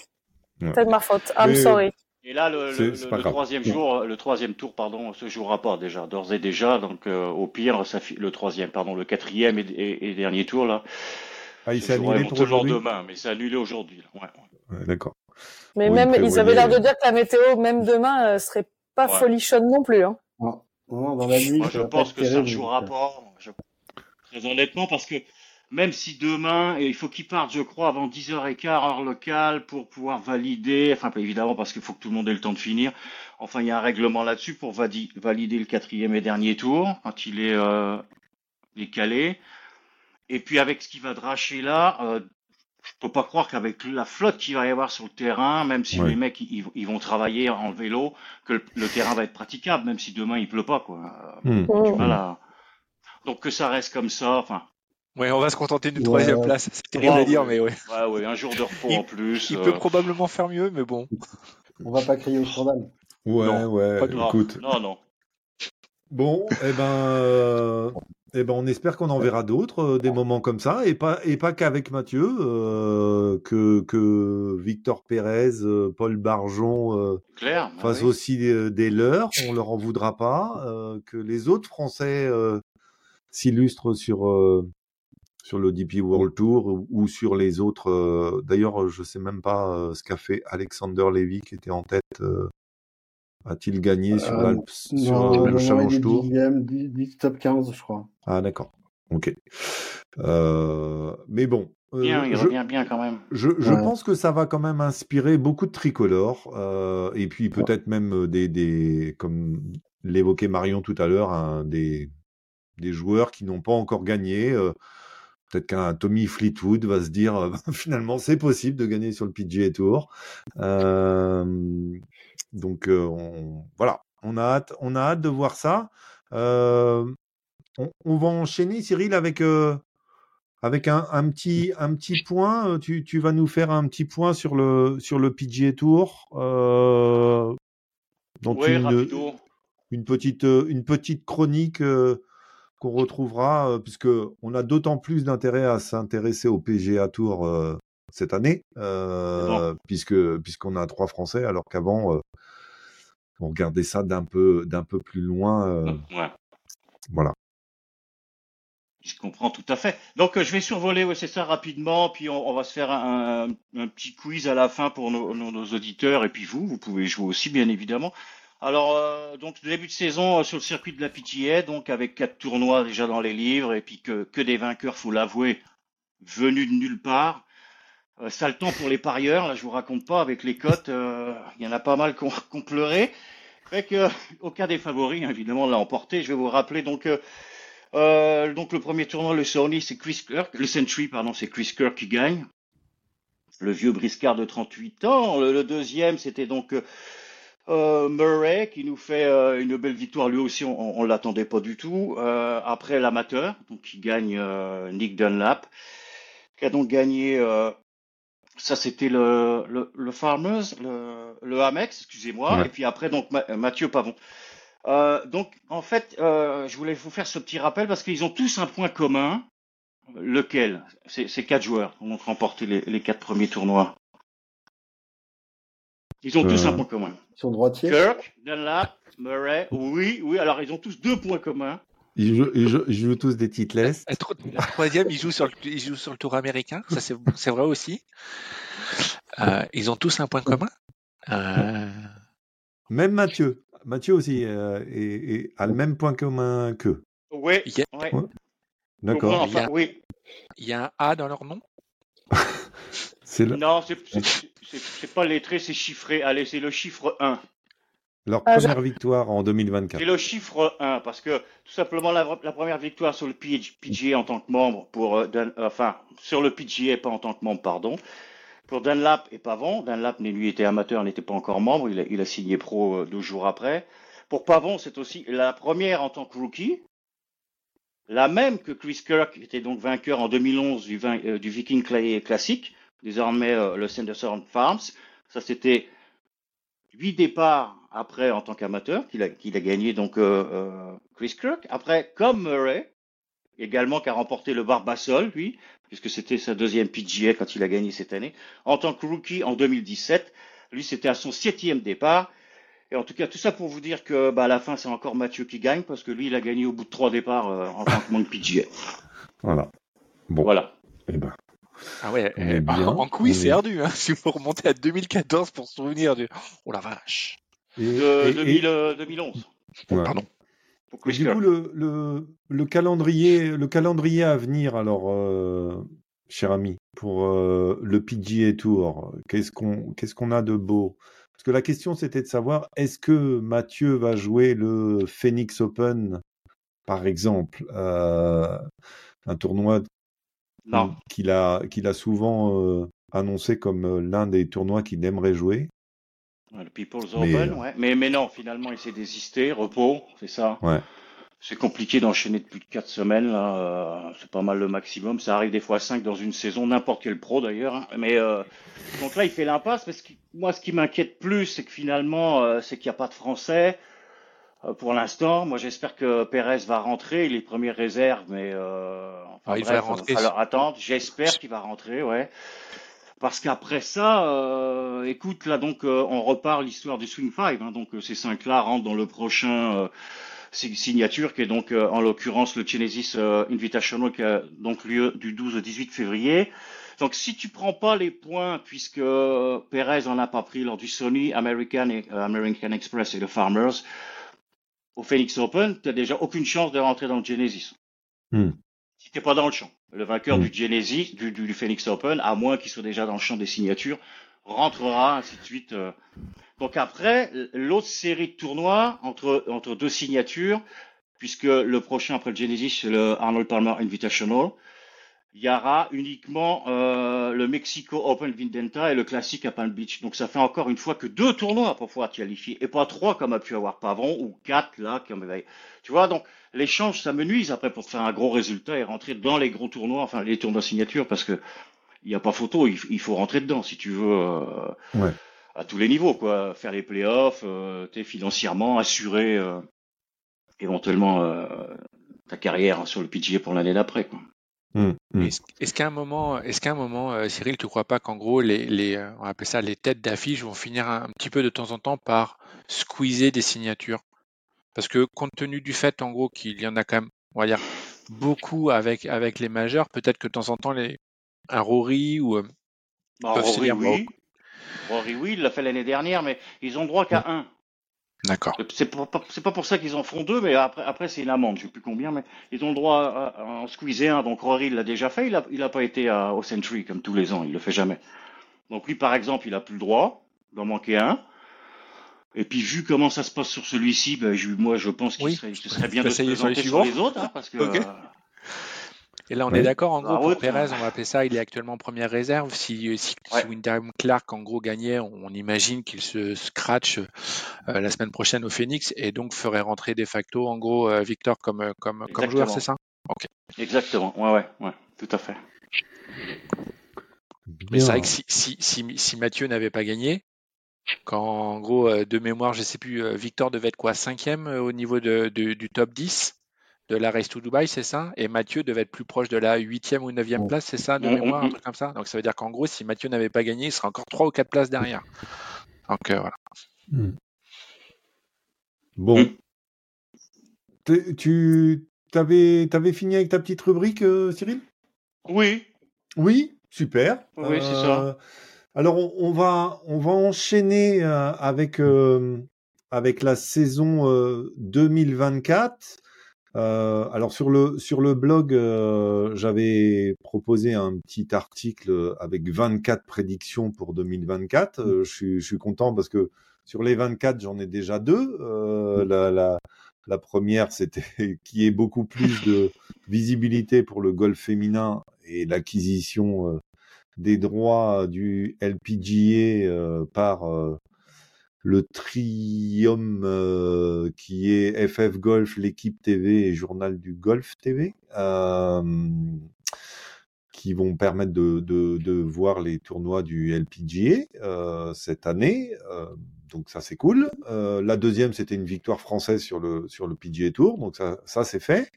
De ma faute. I'm Mais- sorry. Et là, le, troisième jour, le troisième tour, pardon, se jouera pas déjà, d'ores et déjà. Donc, euh, au pire, ça, fi- le troisième, pardon, le quatrième et, et- et dernier tour là, Ah, il se s'est annulé pour aujourd'hui? demain, mais c'est annulé aujourd'hui. là. Ouais, ouais. Ouais, d'accord. Mais Oui, même il ils avaient l'air de dire que la météo, même demain, euh, serait pas Ouais. folichonne non plus. Hein. Non, non, dans la nuit, Moi, je pense que ça ne jouera pas. Je- Très honnêtement, parce que même si demain, et il faut qu'il parte, je crois, avant 10h15 heure locale pour pouvoir valider, enfin évidemment parce qu'il faut que tout le monde ait le temps de finir, enfin il y a un règlement là-dessus pour vali- valider le quatrième et dernier tour quand il est, euh, il est calé. Et puis avec ce qui va dracher là, euh, je peux pas croire qu'avec la flotte qu'il va y avoir sur le terrain, même si Ouais. les mecs ils, ils vont travailler en vélo, que le, le terrain va être praticable, même si demain il pleut pas quoi. Hmm. Mm. Voilà. Donc que ça reste comme ça, enfin. Ouais, on va se contenter d'une Ouais. troisième place. C'est terrible Ouais, à dire, ouais. mais ouais. Ouais, ouais, un jour de repos Il- en plus. Il euh, peut probablement faire mieux, mais bon. On va pas crier au scandale. Ouais, Non, ouais, pas de- écoute. non, non. Bon, eh ben, euh, eh ben, on espère qu'on en verra d'autres, euh, des moments comme ça, et pas, et pas qu'avec Mathieu, euh, que, que Victor Pérez, euh, Paul Barjon euh, Clair. bah fassent oui. aussi des, des leurs, on leur en voudra pas, euh, que les autres Français euh, s'illustrent sur euh, sur le DP World Tour ou, ou sur les autres. euh, D'ailleurs, je sais même pas euh, ce qu'a fait Alexander Levy qui était en tête. A-t-il gagné sur Euh, sur Non, le non, Challenge il est Tour? dixième, dix- dix top 15, je crois. Ah d'accord. Ok. Euh, mais bon, euh, Bien, il je, revient bien quand même. je, je Ouais. pense que ça va quand même inspirer beaucoup de tricolores euh, et puis peut-être même des, des comme l'évoquait Marion tout à l'heure, hein, des, des joueurs qui n'ont pas encore gagné. Peut-être qu'un Tommy Fleetwood va se dire euh, [laughs] finalement c'est possible de gagner sur le PGA Tour. Euh, donc euh, on, voilà, on a hâte, on a hâte de voir ça. On, on va enchaîner, Cyril, avec avec un, un petit un petit point. Tu, tu vas nous faire un petit point sur le sur le PGA Tour. Donc Oui, une, petite une petite chronique euh, qu'on retrouvera euh, puisque on a d'autant plus d'intérêt à s'intéresser au PGA Tour euh, cette année euh, puisque puisqu'on a trois Français alors qu'avant on regardait ça d'un peu d'un peu plus loin. Ouais. voilà. Je comprends tout à fait. Donc euh, je vais survoler, ouais, c'est ça rapidement, puis on, on va se faire un, un- un petit quiz à la fin pour nos, nos- nos auditeurs et puis vous, vous pouvez jouer aussi bien évidemment. Alors euh, donc début de saison euh, sur le circuit de la PTA, donc avec quatre tournois déjà dans les livres et puis que, que des vainqueurs, faut l'avouer, venus de nulle part. Euh, sale temps pour les parieurs, là je vous raconte pas avec les cotes, euh, il y en a pas mal qui ont [laughs] pleuré. Fait que [laughs] aucun des favoris hein, évidemment l'a emporté. Je vais vous rappeler donc. euh, euh, donc le premier tournoi, le Sony, c'est Chris Kirk. Le Century, pardon, c'est Chris Kirk qui gagne. Le vieux briscard de 38 ans. Le, le deuxième, c'était donc euh, Murray qui nous fait euh, une belle victoire. Lui aussi, on, on l'attendait pas du tout. Euh, après l'amateur, donc qui gagne euh, Nick Dunlap, qui a donc gagné. euh, ça, c'était le, le, le Farmers, le, le Amex, excusez-moi. Ouais. Et puis après, donc Ma- Mathieu Pavon. Euh, donc, en fait, euh, je voulais vous faire ce petit rappel parce qu'ils ont tous un point commun. Lequel? C'est ces quatre joueurs ont remporté les, les quatre premiers tournois. Ils ont tous un point commun. Ils sont droitiers. Kirk, Dunlap, Murray, oui, oui, alors ils ont tous deux points communs. Ils jouent, ils jouent- ils jouent tous des titless. La, la troisième, ils jouent sur le, ils jouent sur le tour américain. Ça, c'est c'est vrai aussi. Euh, ils ont tous un point commun. Euh, Même Mathieu. Mathieu aussi euh, est- est- a le même point commun qu'eux. Oui, Il y a- ouais. Ouais. Au moins, D'accord. Il y enfin, a- oui. Il y a un A dans leur nom? [laughs] Non, c'est c'est- pas lettré, c'est chiffré. Allez, c'est le chiffre 1. leur Ah, première victoire en 2024. C'est le chiffre 1, parce que tout simplement la, la première victoire sur le PG PGA en tant que membre, pour euh, Dan- euh, enfin sur le PGA pas en tant que membre, pardon, pour Dunlap et Pavon. Dunlap lui était amateur, n'était pas encore membre, il a, il a signé pro euh, deux jours après. Pour Pavon, c'est aussi la première en tant que rookie, la même que Chris Kirk, qui était donc vainqueur en 2011 du, vin- euh, du Viking Clay Classic, désormais euh, le Sanderson Farms. Ça c'était huit départs après en tant qu'amateur qu'il a, qu'il a gagné donc euh, euh, Chris Kirk. Après, comme Murray, également qui a remporté le Barbasol, lui, puisque c'était sa deuxième PGA quand il a gagné cette année, en tant que rookie en 2017. Lui, c'était à son septième départ. Et en tout cas, tout ça pour vous dire que bah, à la fin, c'est encore Mathieu qui gagne, parce que lui, il a gagné au bout de trois départs euh, en tant que membre PGA. [laughs] Voilà. Bon. Voilà. Eh ben, Ah ouais, euh, bien, en quiz, on c'est est- ardu. Hein, [laughs] si vous remontez à 2014 pour se souvenir du. Oh la vache. et- De et- 2000, euh, 2011. Ouais. Pardon. Chris du coup, le, le, le calendrier, le calendrier à venir, alors, euh, cher ami, pour euh, le PGA Tour, qu'est-ce qu'on qu'est-ce qu'on a de beau? Parce que la question, c'était de savoir, est-ce que Mathieu va jouer le Phoenix Open, par exemple, euh, un tournoi Non. qu'il a, qu'il a souvent euh, annoncé comme euh, l'un des tournois qu'il aimerait jouer. Le People's Mais, Open, euh, ouais. Mais, mais non, finalement, il s'est désisté. Repos, c'est ça. Ouais. C'est compliqué d'enchaîner de plus de 4 semaines, là. c'est pas mal le maximum. Ça arrive des fois 5 dans une saison, n'importe quel pro d'ailleurs. hein. Mais euh, donc là, il fait l'impasse. Parce que moi, ce qui m'inquiète plus, c'est que finalement, euh, c'est qu'il n'y a pas de Français pour l'instant. Moi, j'espère que Pérez va rentrer. Il est premier réserve, mais euh, enfin, Ah, il bref, va rentrer. falloir attendre. J'espère qu'il va rentrer, ouais. Parce qu'après ça, euh, écoute, là donc euh, on repart l'histoire du Swing 5. Hein, donc euh, ces cinq-là rentrent dans le prochain euh, si- signature qui est donc euh, en l'occurrence le Genesis euh, Invitational qui a donc lieu du 12 au 18 février. Donc si tu prends pas les points puisque euh, Perez en a pas pris lors du Sony American euh, American Express et le Farmers au Phoenix Open, tu déjà aucune chance de rentrer dans le Genesis. Hmm. Si t'es pas dans le champ. Le vainqueur Hmm. du Genesis, du, du, du Phoenix Open, à moins qu'il soit déjà dans le champ des signatures, rentrera, ainsi de suite. euh. Donc après, l'autre série de tournois entre, entre deux signatures, puisque le prochain après le Genesis, c'est le Arnold Palmer Invitational, il y aura uniquement euh, le Mexico Open Vindenta et le classique à Palm Beach. Donc ça fait encore une fois que deux tournois pour pouvoir qualifier, et pas trois comme a pu avoir Pavon, ou quatre là, comme tu vois, donc l'échange, ça me nuise après pour faire un gros résultat et rentrer dans les gros tournois, enfin les tournois signature, parce que il n'y a pas photo, il, il faut rentrer dedans si tu veux, euh, Ouais. à tous les niveaux, quoi, faire les playoffs, euh, t'es financièrement assurer euh, éventuellement euh, ta carrière sur le PGA pour l'année d'après, quoi. Hmm, hmm. Est-ce est-ce qu'à un moment, est-ce qu'à un moment, euh, Cyril, tu crois pas qu'en gros les, les, euh, on appelle ça les têtes d'affiche vont finir un, un petit peu de temps en temps par squeezer des signatures? Parce que compte tenu du fait, en gros, qu'il y en a quand même, on va dire, beaucoup avec, avec les majeurs, peut-être que de temps en temps, les, un Rory ou euh, Bah, Rory, oui. Rory, oui, il l'a fait l'année dernière, mais ils ont droit qu'à un. D'accord. C'est pas, pas- c'est pas pour ça qu'ils en font deux, mais après, après c'est une amende, je sais plus combien, mais ils ont le droit à, à en squeezer un. Donc Rory il l'a déjà fait, il a, il a pas été à- au Century comme tous les ans, il le fait jamais. Donc lui, par exemple, il a plus le droit d'en manquer un. Et puis vu comment ça se passe sur celui-ci, ben, je- moi je pense qu'il Oui. serait, ce serait bien de se essayer sur les présenter sur les, autres, hein, parce que [laughs] euh, Et là, on est d'accord, en gros, pour Perez, hein. on va appeler ça, il est actuellement en première réserve. Si, si, Ouais. si Wyndham Clark, en gros, gagnait, on, imagine qu'il se scratch euh, la semaine prochaine au Phoenix et donc ferait rentrer de facto, en gros, euh, Victor comme, euh, comme, comme joueur, c'est ça? exactement, ouais, ouais, ouais, tout à fait. Mais c'est vrai que si, si, si, si Mathieu n'avait pas gagné, quand en gros, de mémoire, je sais plus, Victor devait être quoi, cinquième au niveau de, de- du top 10 de la Race to Dubai, c'est ça? Et Mathieu devait être plus proche de la huitième ou neuvième Bon. place, c'est ça, de Mm, mémoire, mm, un mm. truc comme ça? Donc ça veut dire qu'en gros, si Mathieu n'avait pas gagné, il serait encore trois ou quatre places derrière. Donc euh, voilà. Hmm. Bon. T'es- Tu t'avais t'avais fini avec ta petite rubrique, euh, Cyril? Oui, Oui, super. Oui, c'est ça. Euh, Alors on, on va on va enchaîner euh, avec euh, avec la saison euh, 2024. Euh, alors sur le sur le blog, euh, j'avais proposé un petit article avec 24 prédictions pour 2024. Euh, je suis je suis content parce que sur les 24, j'en ai déjà deux. Euh, la, la la première, c'était [laughs] qui est beaucoup plus de visibilité pour le golf féminin et l'acquisition euh, des droits du LPGA euh, par le trium euh, qui est FF Golf, l'équipe TV et Journal du Golf TV, euh, qui vont permettre de, de, de voir les tournois du LPGA euh, cette année. Euh, donc ça c'est cool. Euh, la deuxième c'était une victoire française sur le sur le PGA Tour, donc ça ça c'est fait.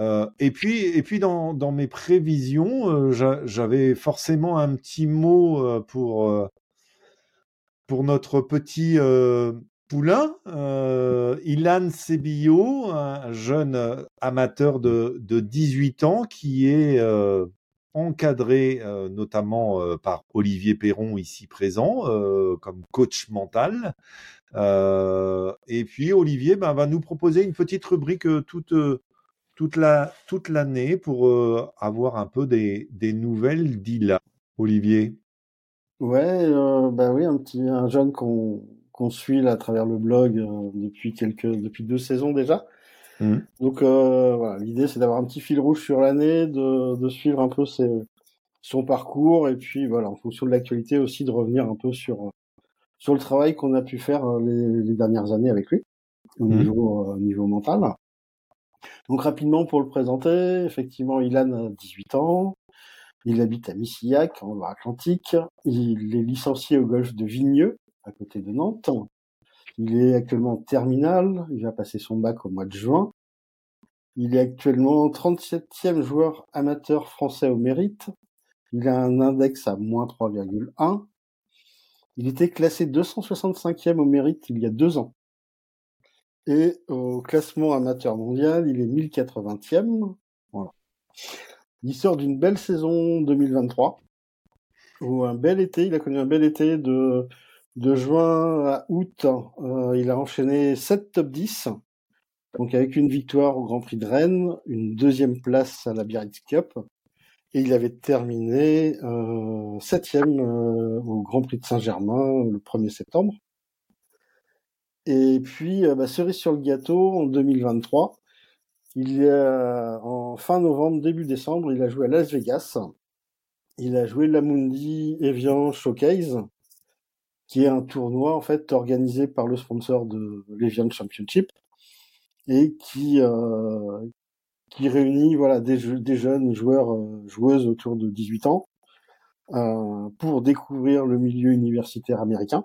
Euh, et puis et puis dans dans mes prévisions, euh, j'a- j'avais forcément un petit mot euh, pour euh, pour notre petit euh, poulain, euh, Ilan Sebillo, un jeune euh, amateur de, de 18 ans qui est encadré notamment par Olivier Perron ici présent comme coach mental. et puis Olivier ben, va nous proposer une petite rubrique toute toute la toute l'année pour avoir un peu des, des nouvelles d'Ila. Olivier. Ouais, bah oui, un petit un jeune qu'on qu'on suit là, à travers le blog depuis quelques depuis deux saisons déjà. Mmh. Donc euh, voilà, l'idée c'est d'avoir un petit fil rouge sur l'année, de, de suivre un peu ses, son parcours et puis voilà, en fonction de l'actualité aussi de revenir un peu sur sur le travail qu'on a pu faire euh, les, les, dernières années avec lui au mmh. niveau, euh, niveau mental. Donc rapidement pour le présenter, effectivement Ilan a 18 ans, il habite à Missillac en Loire-Atlantique, il est licencié au golfe de Vigneux à côté de Nantes. Il est actuellement en terminale, il va passer son bac au mois de juin. Il est actuellement 37e joueur amateur français au mérite. Il a un index à moins 3,1. Il était classé 265e au mérite il y a deux ans. Et au classement amateur mondial, il est 1080e. Voilà. Il sort d'une belle saison 2023, ou un bel été, il a connu un bel été de de juin à août, euh, il a enchaîné 7 top 10. Donc avec une victoire au Grand Prix de Rennes, une deuxième place à la Biarritz Cup, et il avait terminé euh, septième euh, au Grand Prix de Saint-Germain le 1er septembre. Et puis, bah, cerise sur le gâteau, en 2023, il a, en fin novembre, début décembre, il a joué à Las Vegas. Il a joué l'Amundi Evian Showcase, qui est un tournoi en fait organisé par le sponsor de l'Evian Championship et qui euh, qui réunit voilà des, des jeunes joueurs euh, joueuses autour de 18 ans euh, pour découvrir le milieu universitaire américain.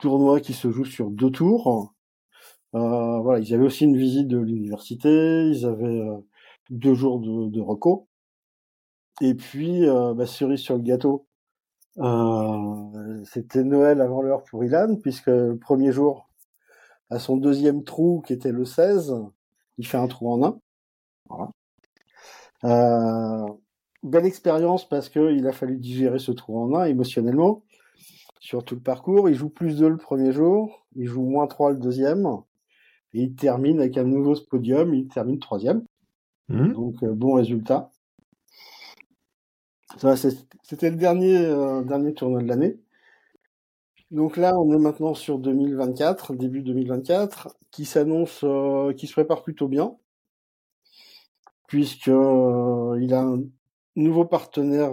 Tournoi qui se joue sur deux tours. Euh, voilà, ils avaient aussi une visite de l'université, ils avaient euh, deux jours de, de. Et puis, bah, cerise sur le gâteau, euh, c'était Noël avant l'heure pour Ilan, puisque le premier jour, à son deuxième trou, qui était le 16, il fait un trou en un. Voilà. Euh, belle expérience parce qu'il a fallu digérer ce trou en un émotionnellement sur tout le parcours. Il joue plus 2 le premier jour, il joue moins 3 le deuxième, et il termine avec un nouveau podium, il termine troisième. Mmh. Donc euh, bon résultat. C'était le dernier, euh, dernier tournoi de l'année. Donc là, on est maintenant sur 2024, début 2024, qui s'annonce, euh, qui se prépare plutôt bien, puisque euh, il a un nouveau partenaire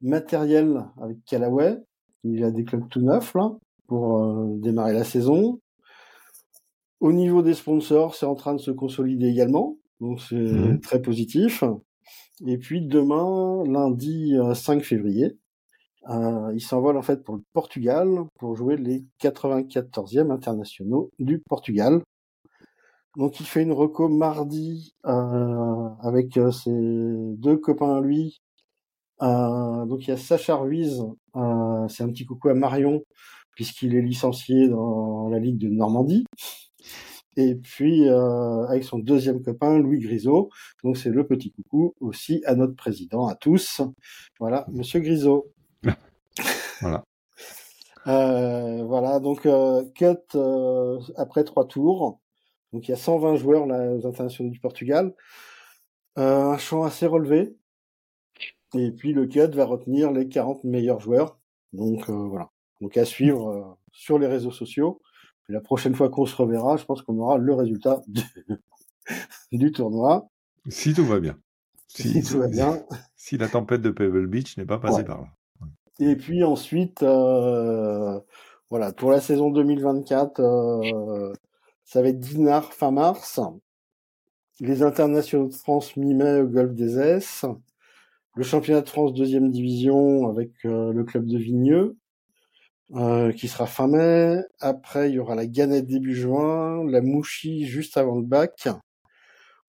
matériel avec Callaway. Il a des clubs tout neufs là pour démarrer la saison. Au niveau des sponsors, c'est en train de se consolider également, donc c'est mmh. très positif. Et puis demain, lundi 5 euh, février, euh, il s'envole en fait pour le Portugal pour jouer les 94e internationaux du Portugal. Donc il fait une reco mardi euh, avec euh, ses deux copains à lui. donc il y a Sacha Ruiz, c'est un petit coucou à Marion puisqu'il est licencié dans la Ligue de Normandie et puis euh, avec son deuxième copain Louis Grisot. Donc c'est le petit coucou aussi à notre président, à tous. Voilà, Monsieur Grisot. [laughs] voilà. Euh, voilà, donc euh, cut euh, après trois tours. Donc il y a 120 joueurs là, aux internationaux du Portugal. Euh, un champ assez relevé. Et puis le cut va retenir les 40 meilleurs joueurs. Donc voilà. Donc à suivre sur les réseaux sociaux la prochaine fois qu'on se reverra, je pense qu'on aura le résultat du, [laughs] tournoi. Si tout va bien. Si, tout va bien. [laughs] Si la tempête de Pebble Beach n'est pas passée par là. Et puis ensuite, euh, voilà, pour la saison 2024, euh, ça va être Dinard fin mars. Les internationaux de France mi-mai au Golfe des S. Le championnat de France deuxième division avec euh, le club de Vigneux. Euh, qui sera fin mai. Après, il y aura la Ganette début juin, la Mouchi juste avant le bac.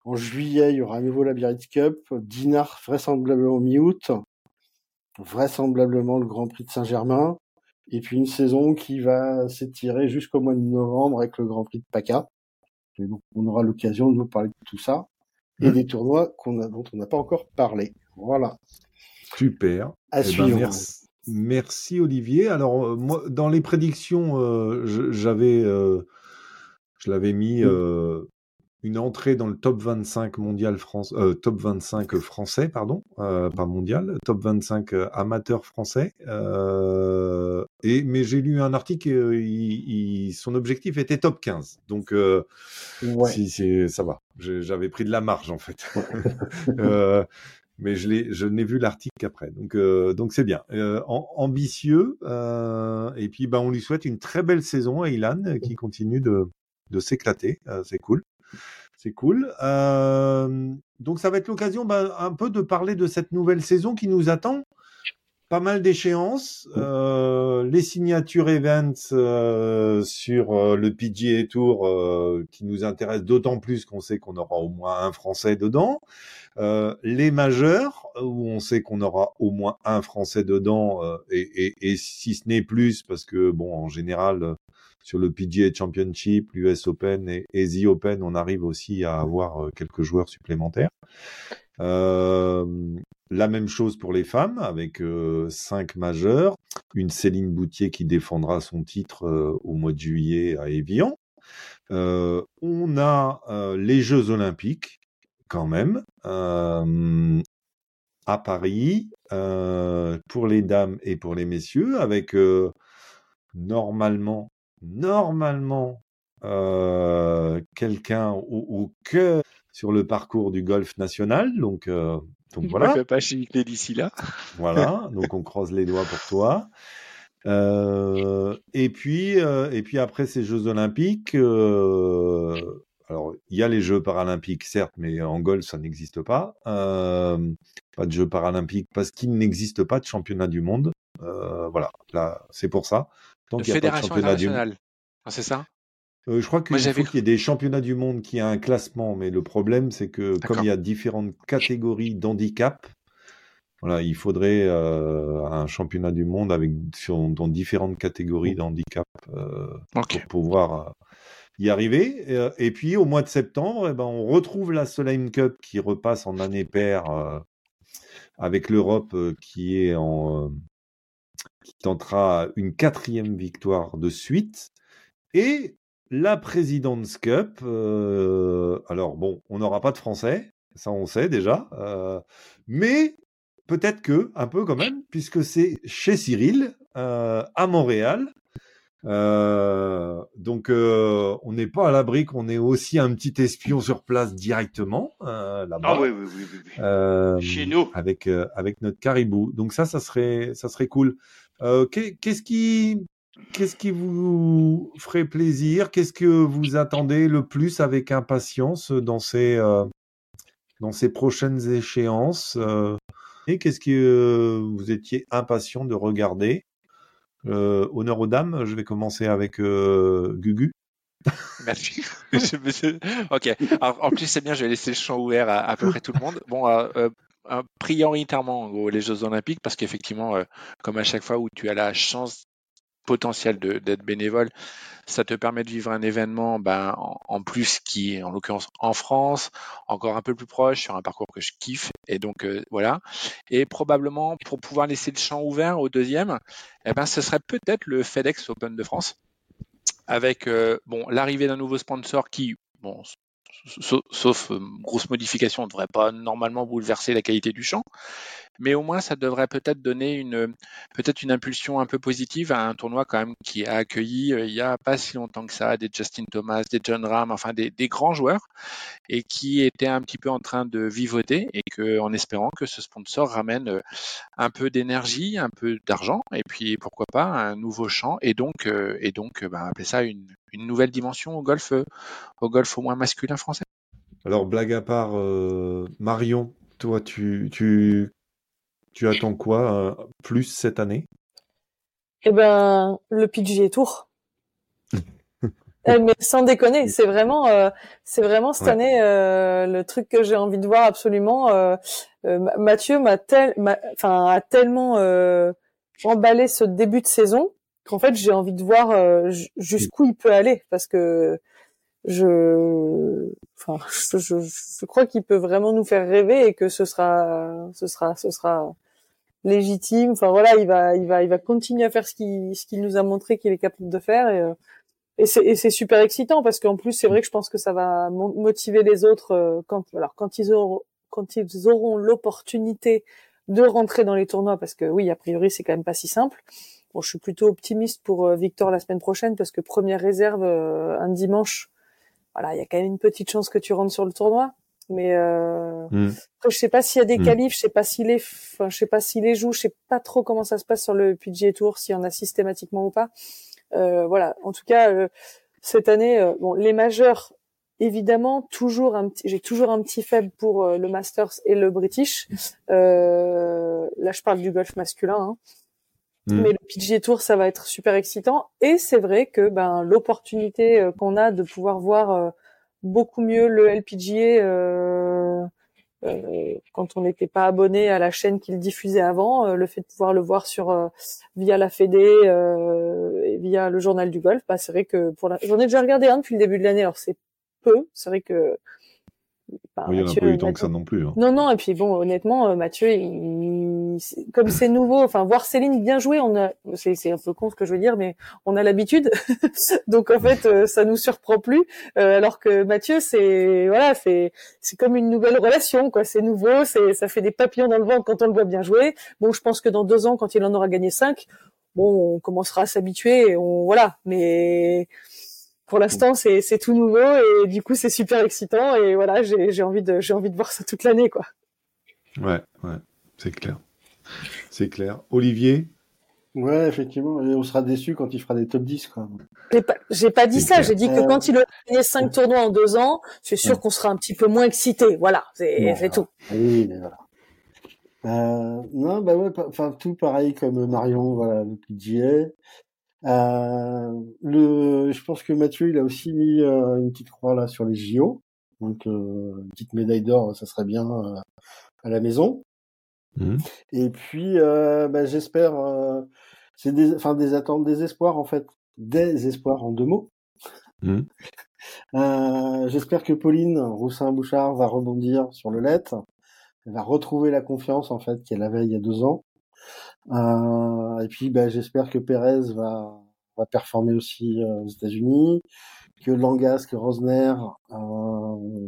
En juillet, il y aura à nouveau la Biarritz Cup, Dinard vraisemblablement mi-août, vraisemblablement le Grand Prix de Saint-Germain, et puis une saison qui va s'étirer jusqu'au mois de novembre avec le Grand Prix de PACA. on aura l'occasion de vous parler de tout ça. et Mhm. des tournois qu'on a, dont on n'a pas encore parlé. Voilà. Super. À Eh ben, suivre. merci, merci, Olivier. Alors euh, moi, dans les prédictions, euh, j'avais, euh, je l'avais mis euh, une entrée dans le top 25 mondial France, top 25 français, pardon, pas mondial, top 25 euh, amateur français. Et mais j'ai lu un article, il- il- son objectif était top 15. Donc Ouais. si, si, ça va. J'avais pris de la marge en fait. [laughs] Mais je l'ai, je n'ai vu l'article qu'après. Donc, euh, donc c'est bien. Euh, am- ambitieux. euh, et puis, bah, on lui souhaite une très belle saison à Ilan, qui continue de, de s'éclater. C'est cool. C'est cool. Donc, ça va être l'occasion, bah, un peu de parler de cette nouvelle saison qui nous attend. Pas mal d'échéances, euh, les signatures events euh, sur euh, le PGA Tour qui nous intéressent d'autant plus qu'on sait qu'on aura au moins un Français dedans. Les majeurs, où on sait qu'on aura au moins un Français dedans, et, et, si ce n'est plus, parce que bon, en général, sur le PGA Championship, l'US Open et, et Open, on arrive aussi à avoir quelques joueurs supplémentaires. La même chose pour les femmes, avec cinq majeurs, une Céline Boutier qui défendra son titre au mois de juillet à Évian. On a les Jeux Olympiques, quand même, à Paris, pour les dames et pour les messieurs, avec normalement, normalement, quelqu'un au, au cœur sur le parcours du golf national. Donc, euh, donc voilà. pas gicler d'ici là. [laughs] Voilà, donc on croise les doigts pour toi. Euh, et puis, euh, et puis après ces Jeux Olympiques, euh, alors il y a les Jeux Paralympiques, certes, mais en golf ça n'existe pas. Pas de Jeux Paralympiques parce qu'il n'existe pas de championnat du monde. Voilà, là c'est pour ça. Tant qu'il n'y a pas de fédération championnat du monde. internationale. Ah, c'est ça? Euh, je crois qu'il faut qu'il y ait des championnats du monde qui a un classement, mais le problème, c'est que comme il y a différentes catégories d'handicap, voilà, il faudrait euh, un championnat du monde avec sur, dans différentes catégories d'handicap euh, pour pouvoir y arriver. Et, et puis au mois de septembre, eh ben, on retrouve la Solheim Cup qui repasse en année paire avec l'Europe qui est en qui tentera une quatrième victoire de suite. Et la President's Cup, euh, alors bon, on n'aura pas de français, ça on sait déjà, euh, mais peut-être que, un peu quand même, puisque c'est chez Cyril, euh, à Montréal. Euh, donc euh, on n'est pas à l'abri qu'on ait aussi un petit espion sur place directement euh, là-bas. Ah oui, oui, oui, oui. Euh, Chez nous. avec euh, avec notre caribou. Donc ça, ça serait ça serait cool. Euh, qu'est- qu'est-ce qui qu'est-ce qui vous ferait plaisir? Qu'est-ce que vous attendez le plus avec impatience dans ces euh, dans ces prochaines échéances euh, Et qu'est-ce que euh, vous étiez impatient de regarder? Euh, Honneur aux dames. Je vais commencer avec euh, Gugu. Merci. [laughs] [laughs] Ok. En plus, c'est bien, je vais laisser le champ ouvert à, à peu près tout le monde. Bon, euh, euh, euh, prioritairement en les Jeux Olympiques, parce qu'effectivement, euh, comme à chaque fois où tu as la chance potentielle de- d'être bénévole, ça te permet de vivre un événement ben, en, en plus qui est en l'occurrence en France, encore un peu plus proche, sur un parcours que je kiffe. Et donc euh, voilà. Et probablement pour pouvoir laisser le champ ouvert au deuxième, eh ben, ce serait peut-être le FedEx Open de France avec euh, bon l'arrivée d'un nouveau sponsor qui bon sauf, sauf euh, grosse modification ne devrait pas normalement bouleverser la qualité du champ. Mais au moins ça devrait peut-être donner une peut-être une impulsion un peu positive à un tournoi quand même qui a accueilli euh, il y a pas si longtemps que ça des Justin Thomas des John Ram enfin des, des grands joueurs et qui était un petit peu en train de vivoter et que en espérant que ce sponsor ramène euh, un peu d'énergie, un peu d'argent et puis pourquoi pas un nouveau champ et donc et donc bah, appeler ça une, une nouvelle dimension au golf euh, au golf au moins masculin français. Alors blague à part, euh, Marion, toi tu tu tu attends quoi euh, plus cette année? Eh ben, le PGA Tour. [laughs] Eh, mais sans déconner, c'est vraiment, euh, c'est vraiment cette Ouais. année euh, le truc que j'ai envie de voir absolument. Euh, euh, Ma- Mathieu m'a tel, enfin a tellement euh, emballé ce début de saison qu'en fait j'ai envie de voir euh, jusqu'où il peut aller parce que je, enfin, [laughs] je, je, je crois qu'il peut vraiment nous faire rêver et que ce sera, ce sera, ce sera légitime. Enfin voilà, il va, il va, il va continuer à faire ce qu'il, ce qu'il nous a montré qu'il est capable de faire et, euh, et c'est, super excitant parce qu'en plus c'est vrai que je pense que ça va mo- motiver les autres euh, quand, alors quand ils auront, quand ils auront l'opportunité de rentrer dans les tournois parce que oui, a priori c'est quand même pas si simple. Bon, je suis plutôt optimiste pour euh, Victor la semaine prochaine parce que première réserve euh, un dimanche, voilà, il y a quand même une petite chance que tu rentres sur le tournoi. Mais euh, Mm. après, je sais pas s'il y a des Mm. qualifs, je sais pas s'il est, enfin, je sais pas s'il les joue, je sais pas trop comment ça se passe sur le PGA Tour, s'il y en a systématiquement ou pas. Euh, voilà. En tout cas, euh, cette année, euh, bon, les majeurs, évidemment, toujours un petit, j'ai toujours un petit faible pour le Masters et le British. Euh, là, je parle du golf masculin. Hein. Mm. Mais le PGA Tour, ça va être super excitant. Et c'est vrai que ben l'opportunité euh, qu'on a de pouvoir voir euh, beaucoup mieux le LPGA euh, euh, quand on n'était pas abonné à la chaîne qu'il diffusait avant, le fait de pouvoir le voir sur via la Fédé et via le journal du golf, bah, c'est vrai que pour la... j'en ai déjà regardé un depuis le début de l'année. Alors c'est peu, c'est vrai que Oui, il n'y en a pas eu tant que ça non plus. hein. non, non, et puis bon, honnêtement, euh, Mathieu, il- comme c'est nouveau, enfin, voir Céline bien jouer, on a, c'est, un peu con ce que je veux dire, mais on a l'habitude, [laughs] donc en fait, euh, ça nous surprend plus, euh, alors que Mathieu, c'est, voilà, c'est, c'est comme une nouvelle relation, quoi, c'est nouveau, c'est, ça fait des papillons dans le ventre quand on le voit bien jouer. Bon, je pense que dans deux ans, quand il en aura gagné cinq, bon, on commencera à s'habituer, on, voilà, mais pour l'instant, c'est, c'est tout nouveau, et du coup, c'est super excitant, et voilà, j'ai, j'ai envie de, j'ai envie de voir ça toute l'année, quoi. Ouais, ouais, c'est clair. C'est clair. Olivier? Ouais, effectivement. Et on sera déçu quand il fera des top 10, quoi. J'ai pas, j'ai pas dit C'est ça, clair. j'ai dit que Euh, quand il aura gagné cinq tournois en deux ans, c'est sûr Ouais. qu'on sera un petit peu moins excité. Voilà, c'est, Bon, c'est tout. Oui, mais voilà. Euh, non, bah ouais, pa- enfin tout pareil comme Marion, voilà, le PGA. Euh, le, je pense que Mathieu, il a aussi mis euh, une petite croix là sur les JO, donc euh, une petite médaille d'or, ça serait bien euh, à la maison. Mhm. Et puis, euh, bah, j'espère, euh, c'est des, enfin des attentes, des espoirs en fait, des espoirs en deux mots. Mhm. Euh, j'espère que Pauline Roussin-Bouchard va rebondir sur le let. Elle va retrouver la confiance en fait qu'elle avait il y a deux ans. Euh, et puis bah, j'espère que Pérez va, va performer aussi euh, aux États-Unis, que Langas, que Rosner euh,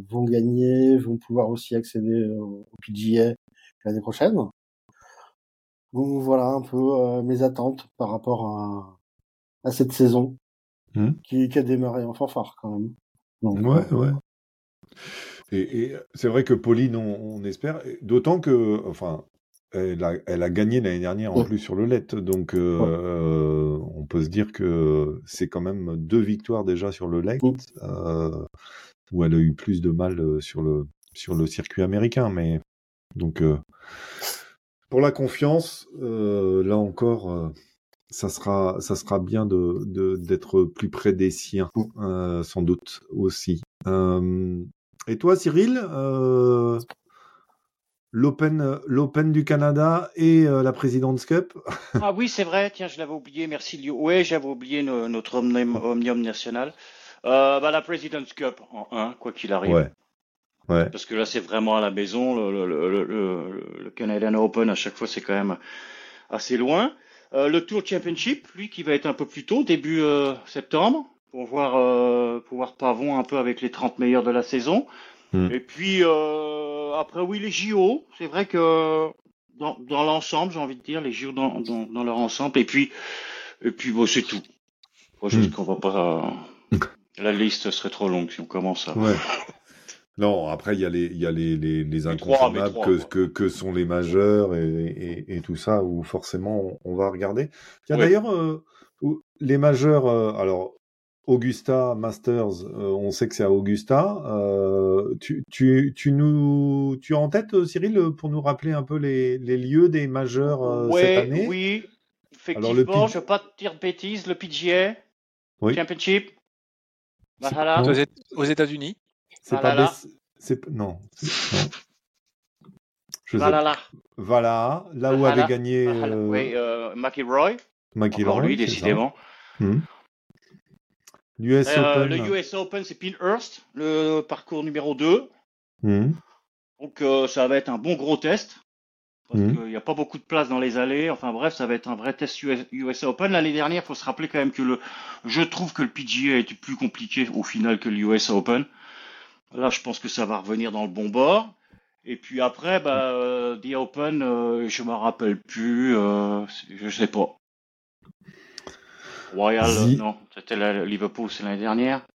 vont gagner, vont pouvoir aussi accéder au, au PGA l'année prochaine. Donc voilà un peu mes attentes par rapport à, à cette saison Mhm. qui, qui a démarré en fanfare quand même. Donc, Ouais, ouais. Et, et c'est vrai que Pauline, on, on espère, d'autant que, enfin, elle a, elle a gagné l'année dernière en Ouais. plus sur le LED, donc euh, Ouais. euh, on peut se dire que c'est quand même deux victoires déjà sur le LED, Mm. euh, où elle a eu plus de mal euh, sur le sur le circuit américain, mais donc euh, pour la confiance, euh, là encore, ça sera ça sera bien de de- d'être plus près des siens, Mm. euh, sans doute aussi. Et toi, Cyril, euh, l'Open l'Open du Canada et euh, la President's Cup. Ah oui, c'est vrai, tiens, je l'avais oublié, merci Lio. Ouais, j'avais oublié no- notre omnium, omnium national. Euh, bah, la President's Cup en 1, quoi qu'il arrive. Ouais. Ouais. Parce que là, c'est vraiment à la maison. Le, le, le, le- le Canadian Open, à chaque fois, c'est quand même assez loin. Euh, le Tour Championship, lui, qui va être un peu plus tôt, début euh, septembre, pour voir, euh, pour voir Pavon un peu avec les 30 meilleurs de la saison. Mm. Et puis, euh, après, oui, les JO. C'est vrai que dans, dans l'ensemble, j'ai envie de dire, les JO dans, dans, dans leur ensemble. Et puis, et puis bon, c'est tout. Moi, je Mm. pense qu'on va pas. La liste serait trop longue si on commence à. Ouais. Non, après, il y a les, il y a les, les, les trois, trois, que, que, que sont les majeurs et, et, et tout ça, où forcément on, va regarder. Tiens, Ouais. d'ailleurs, euh, les majeurs, euh, alors, Augusta, Masters, euh, on sait que c'est à Augusta. Euh, tu, tu, tu, nous, tu as en tête, euh, Cyril, pour nous rappeler un peu les, les lieux des majeurs euh, ouais, cette année? oui. Alors, le Effectivement, P- je ne veux pas te dire de bêtises. Le PGA Oui. Championship. Valhalla. Aux, Éta- aux États-Unis. C'est Ah pas là là. Bess- c'est non. Je sais Valhalla. Voilà, là où Valhalla. avait gagné Valhalla. euh, Oui, euh, McIlroy. McIlroy, Encore lui, ça. décidément. Hmm. L'US Euh, Open. le US Open, c'est Pinhurst, le parcours numéro 2. Mhm. Donc euh, ça va être un bon gros test. Parce Mhm. qu'il n'y a pas beaucoup de place dans les allées. Enfin bref, ça va être un vrai test US, Open. L'année dernière, il faut se rappeler quand même que le, je trouve que le PGA a été plus compliqué au final que le US Open. Là, je pense que ça va revenir dans le bon bord. Et puis après, bah, euh, The Open, euh, je me rappelle plus, euh, je sais pas. Royal, The- non, c'était la- Liverpool, c'est l'année dernière.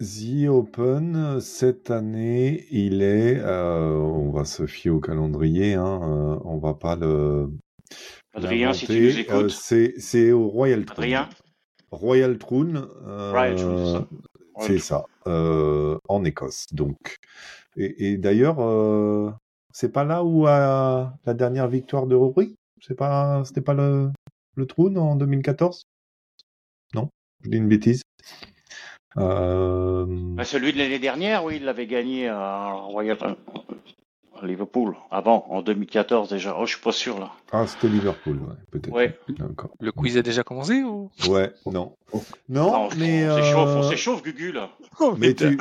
The Open, cette année, il est, euh, on va se fier au calendrier, hein, euh, on va pas le. Adrien, si tu nous écoutes. Euh, c'est, c'est au Royal Troon. Adrien, Royal Troon. euh, Royal Troon, c'est ça. euh, en Écosse. Donc, et, et d'ailleurs, euh, c'est pas là où a la dernière victoire de Rory C'est pas, c'était pas le, le en 2014 Non, je dis une bêtise. Euh, Bah, celui de l'année dernière, oui, il l'avait gagné à Royal à Liverpool. Avant, en 2014 déjà. Oh, je suis pas sûr là. Ah, c'était Liverpool, ouais, peut-être. Ouais. Le quiz a déjà commencé ou? Ouais, non. Non, Non, mais. on s'échauffe, on euh, s'échauffe, Gugu là. Oh, Mais tu,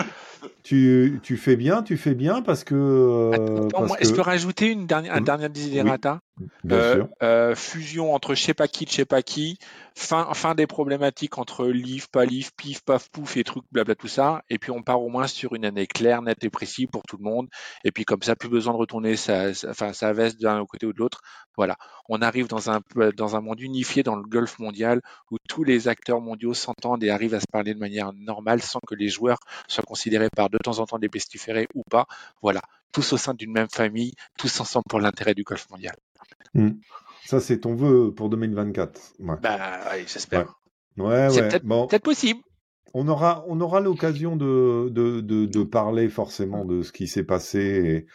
tu, tu fais bien, tu fais bien parce que. euh, Attends, parce moi, que- rajouter une dernière, un Oui. dernier desiderata? Bien Euh, sûr. euh, fusion entre je sais pas qui, je sais pas qui, fin, fin des problématiques entre livre, pas livre, pif, paf, pouf et trucs, blabla, tout ça. Et puis on part au moins sur une année claire, nette et précise pour tout le monde. Et puis comme ça, plus besoin de retourner sa, sa- enfin, sa veste d'un côté ou de l'autre. Voilà. On arrive dans un, dans un monde unifié dans le golf mondial où tous les acteurs mondiaux s'entendent et arrivent à se parler de manière normale sans que les joueurs soient considérés par de temps en temps des pestiférés ou pas. Voilà. Tous au sein d'une même famille, tous ensemble pour l'intérêt du golf mondial. Ça, c'est ton vœu pour 2024. Ouais, Bah, ouais, j'espère. ouais. C'est ouais. peut-être Bon, peut-être possible. on aura, on aura l'occasion de, de, de, de parler forcément de ce qui s'est passé. Et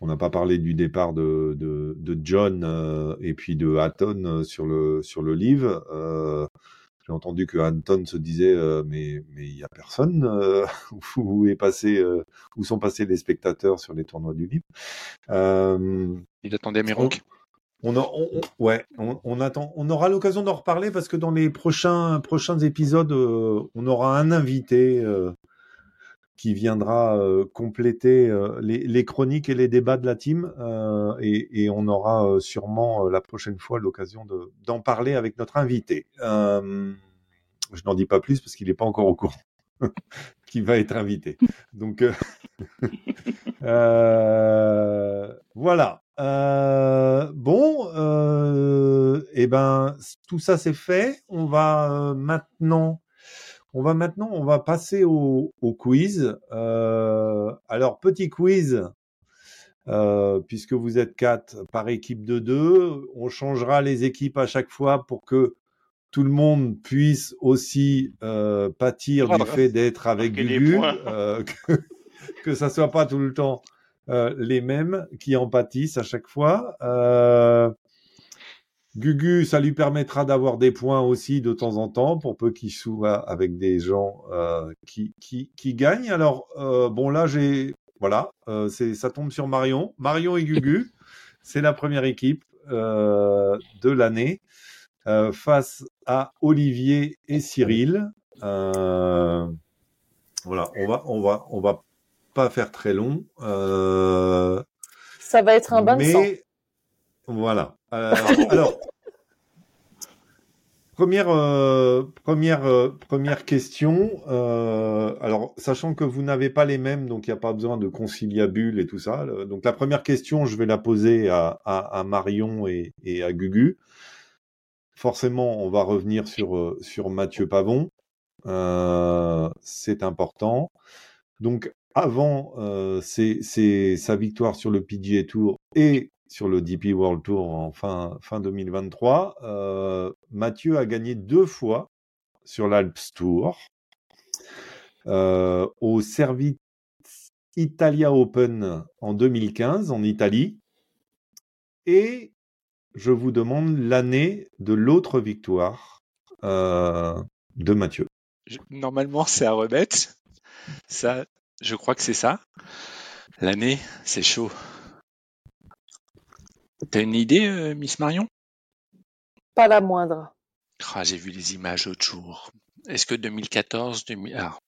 on n'a pas parlé du départ de, de, de John euh, et puis de Hatton euh, sur le, sur le livre. Euh, J'ai entendu que Anton se disait euh, mais mais il y a personne euh, [laughs] où est passé euh, où sont passés les spectateurs sur les tournois du livre. Euh, Il attendait Mironk. on, a- on- on- ouais, on, on attend. On aura l'occasion d'en reparler parce que dans les prochains prochains épisodes, euh, on aura un invité euh, qui viendra euh, compléter euh, les, les chroniques et les débats de la team, euh, et, et on aura euh, sûrement euh, la prochaine fois l'occasion de- d'en parler avec notre invité. Euh, je n'en dis pas plus parce qu'il n'est pas encore au courant [laughs] qui va être invité. Donc [laughs] voilà. Bon, et ben tout ça c'est fait. On va maintenant, on va maintenant, on va passer au, au quiz. Euh, alors petit quiz. euh, puisque vous êtes quatre par équipe de deux, on changera les équipes à chaque fois pour que tout le monde puisse aussi euh, pâtir du fait d'être avec Gugu, euh, [laughs] que, que ça soit pas tout le temps euh, les mêmes qui en pâtissent à chaque fois. Gugu, ça lui permettra d'avoir des points aussi de temps en temps, pour peu qu'il soit avec des gens euh, qui, qui, qui gagnent. Alors, euh, bon, là, j'ai. Voilà, euh, c'est, ça tombe sur Marion. Marion et Gugu, [laughs] c'est la première équipe euh, de l'année euh, face à Olivier et Cyril. Euh, voilà, on va, on va, on va pas faire très long. Euh, Ça va être un bain de sang. voilà. Euh, alors, première, euh, première, euh, première question. alors, sachant que vous n'avez pas les mêmes, donc il n'y a pas besoin de conciliabule et tout ça. Donc, la première question, je vais la poser à, Marion et, à Gugu. Forcément, on va revenir sur, sur Mathieu Pavon. C'est important. Donc, avant sa victoire sur le PGA Tour et sur le DP World Tour en fin, fin 2023, euh, Mathieu a gagné deux fois sur l'Alps Tour. Euh, au Service Italia Open en 2015 en Italie. Et je vous demande l'année de l'autre victoire euh, de Mathieu. Normalement, c'est à remettre. Je crois que c'est ça. L'année, c'est chaud. T'as une idée, euh, Miss Marion? Pas la moindre. Ah, J'ai vu les images l'autre jour. est-ce que 2014, 2000... alors,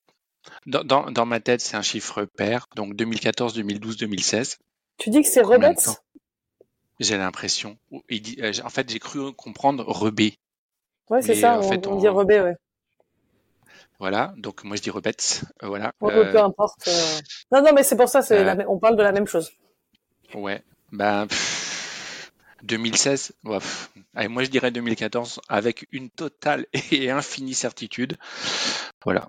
dans, dans, dans ma tête, c'est un chiffre pair, donc 2014, 2012, 2016. Tu dis que c'est temps J'ai l'impression. euh, En fait, j'ai cru comprendre Rebé. Ouais, c'est ça, en on, fait, on on- dit Rebet, ouais. Voilà, donc moi je dis Rebets. euh, Voilà. Ouais, Euh, peu importe. euh. Non, non, mais c'est pour ça, Euh, la on parle de la même chose. Ouais, ben pff, 2016, ouais, pff. Allez, moi je dirais 2014 avec une totale [laughs] et infinie certitude. Voilà.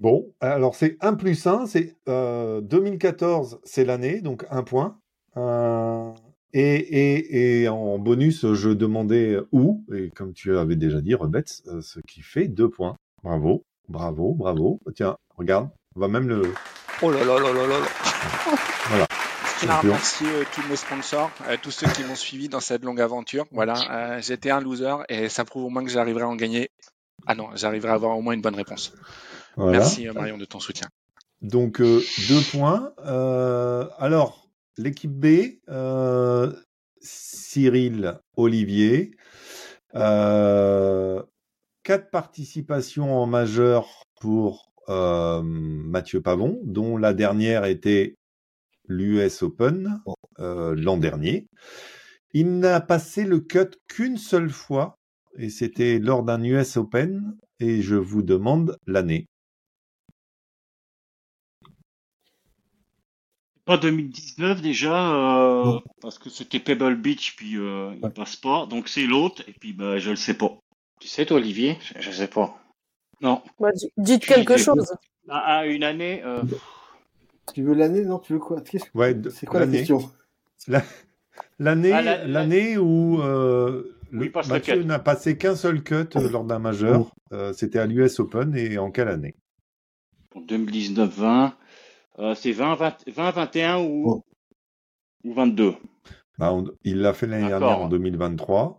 Bon, alors c'est 1 plus 1, c'est euh, 2014, c'est l'année, donc un point. Euh, et, et, et en bonus, je demandais où, et comme tu avais déjà dit, Rebets, euh, ce qui fait deux points. Bravo, bravo, bravo. Tiens, regarde, on va même le. Oh là là là là là là. Voilà. Je tiens à remercier euh, tous mes sponsors, euh, tous ceux qui m'ont suivi dans cette longue aventure. Voilà, euh, j'étais un loser et ça prouve au moins que j'arriverai à en gagner. Ah non, j'arriverai à avoir au moins une bonne réponse. Voilà. Merci euh, Marion de ton soutien. Donc deux points. Alors l'équipe B, Cyril, Olivier, quatre participations en majeur pour Mathieu Pavon, dont la dernière était l'US Open euh, l'an dernier. Il n'a passé le cut qu'une seule fois, et c'était lors d'un US Open, et je vous demande l'année. Pas 2019 déjà, euh, parce que c'était Pebble Beach, puis euh, il Ouais. passe pas. Donc c'est l'autre, et puis bah, je le sais pas. Tu sais toi, Olivier Je, je sais pas. Non. Bah, di- dites quelque chose. À, à une année, euh, Tu veux l'année Non, tu veux quoi? Qu'est-ce- Ouais, de- C'est quoi la l'année. question? L'année, Ah, la- la- l'année où euh, le- Mathieu cut. n'a passé qu'un seul cut euh, lors d'un majeur, euh, c'était à l'US Open et en quelle année? En 2019-20, euh, c'est 20, 20, 20, 21 ou, Oh. ou 22 Bah, on- Il l'a fait l'année D'accord. dernière en 2023.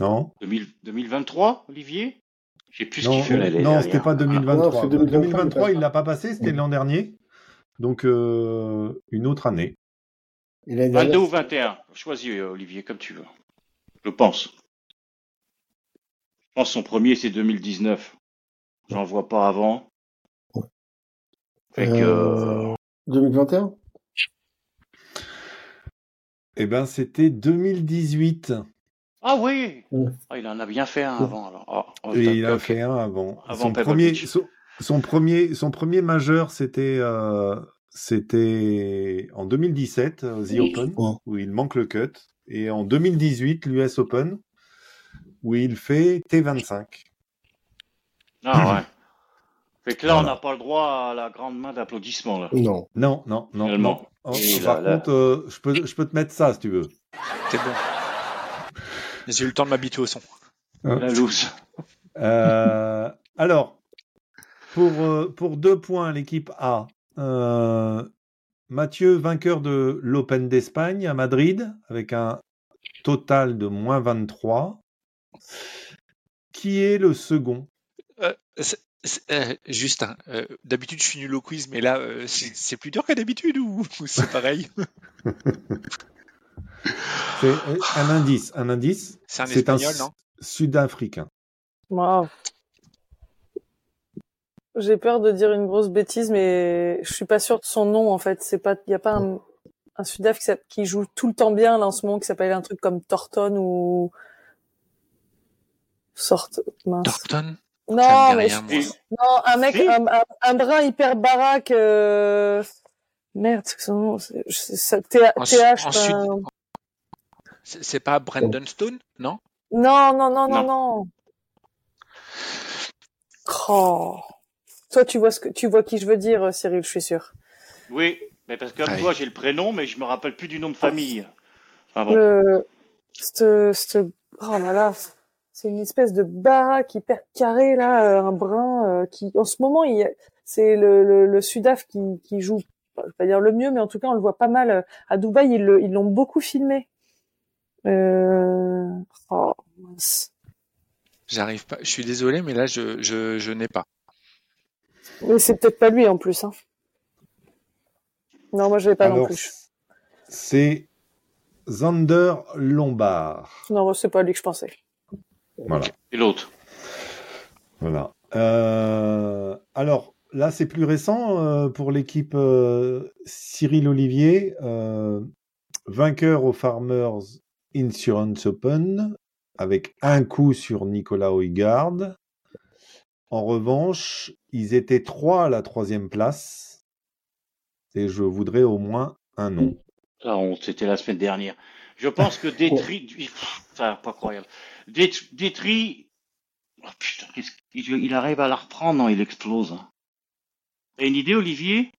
Non? 2000 2023, Olivier? J'ai plus ce Non, qu'il fait l'année non dernière. c'était pas Non, 2023. c'est 2023, 2023, il il l'a pas passé, c'était Oui. l'an dernier. Donc euh, une autre année. Et l'année 22 dernière, ou 21 Choisis, euh, Olivier, comme tu veux. Je pense. Je pense que son premier, c'est 2019. J'en vois pas avant. Ouais. Fait que... Euh, 2021 Eh ben, c'était 2018. Ah oui. Ah, Il en a bien fait un avant. Alors. Ah, oh, Et toc, il a fait un avant. Avant son, premier, son, son premier, son premier majeur, c'était euh, c'était en 2017, euh, The Oui. Open, où il manque le cut. Et en 2018, l'US Open, où il fait T25. Ah ouais. [clears throat] Fait que là, on n'a pas le droit à la grande main d'applaudissements. là. Non. Non, non, non. Finalement. non. Oh, par là, contre, euh, je, peux, je peux te mettre ça si tu veux. C'est bon. J'ai eu le temps de m'habituer au son. La loose. Euh, alors, pour, euh, pour deux points, l'équipe A. euh, Mathieu, vainqueur de l'Open d'Espagne à Madrid, avec un total de moins 23. Qui est le second? Euh, euh, juste, hein, euh, d'habitude je suis nul au quiz, mais là euh, c'est plus dur que d'habitude ou, ou [laughs] c'est pareil? C'est un indice. Un indice. C'est un C'est un espagnol, non? Sud-Africain. Waouh. J'ai peur de dire une grosse bêtise, mais je suis pas sûre de son nom en fait. C'est pas, il y a pas un, un Sudaf qui, s'app- qui joue tout le temps bien là en ce moment qui s'appelle un truc comme Thornton ou sorte mince. Thornton? Non, mais rien, je- non, un mec, Si. un, un, un brin hyper baraque. Euh... Merde, c'est que son nom, c'est c'est- ça- TH. C'est c'est pas Brandon Stone, non? Non, non, non, non, Non. non. Oh. Toi, tu vois ce que tu vois qui je veux dire, euh, Cyril, je suis sûr. Oui, mais parce que comme toi, j'ai le prénom, mais je me rappelle plus du nom de famille. Bon. Le, oh là là, c'est une espèce de baraque hyper carré là, euh, un brun euh, qui, en ce moment, il, y a- c'est le, le, le Sudaf qui, qui joue, je vais pas dire le mieux, mais en tout cas, on le voit pas mal euh, à Dubaï. Ils le- ils l'ont beaucoup filmé. Euh... Oh, mince. J'arrive pas. Je suis désolé, mais là je, je, je n'ai pas. Mais c'est peut-être pas lui en plus. Hein. Non, moi je l'ai pas non Alors, plus. c'est Zander Lombard. Non, c'est pas lui que je pensais. Voilà. Et l'autre Voilà. Euh, alors là, c'est plus récent euh, pour l'équipe euh, Cyril Olivier, euh, vainqueur au Farmers Insurance Open avec un coup sur Nicolas Oygaard. En revanche, ils étaient trois à la troisième place et je voudrais au moins un nom. Ah, on- c'était la semaine dernière. Je pense que Détri, [laughs] enfin, pas croyable. Dét- Détri, oh, putain, qu'est-ce qu'il- il arrive à la reprendre, non, il explose. T'as une idée, Olivier?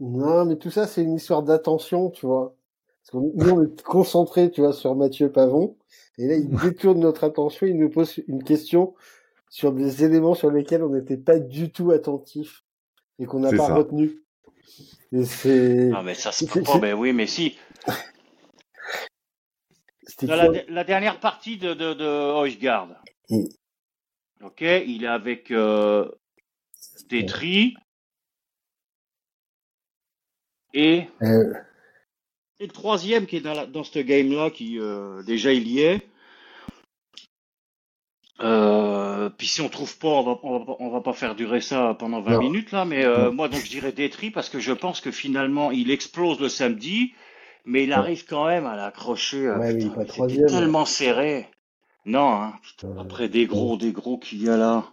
Non, mais tout ça, c'est une histoire d'attention, tu vois. Parce que nous, on est concentrés, tu vois, sur Mathieu Pavon. Et là, il [laughs] détourne notre attention, il nous pose une question sur des éléments sur lesquels on n'était pas du tout attentif et qu'on n'a pas ça. retenu. Et c'est, Ah, mais ça se C'est- peut pas, c'est- mais oui, mais si. [laughs] c'était Dans la, la dernière partie de, de, de. Mm. Ok, il est avec euh, Détri et, Euh, et le troisième qui est dans, la, dans ce game-là, qui euh, déjà il y est. Euh, puis si on trouve pas, on va, on va, pas- on va pas faire durer ça pendant 20 Non. minutes là, mais euh, moi donc je dirais Détri parce que je pense que finalement il explose le samedi, mais il arrive quand même à l'accrocher. euh, Ouais, c'était troisième. tellement serré. Non, hein, putain, après des gros, des gros qu'il y a là.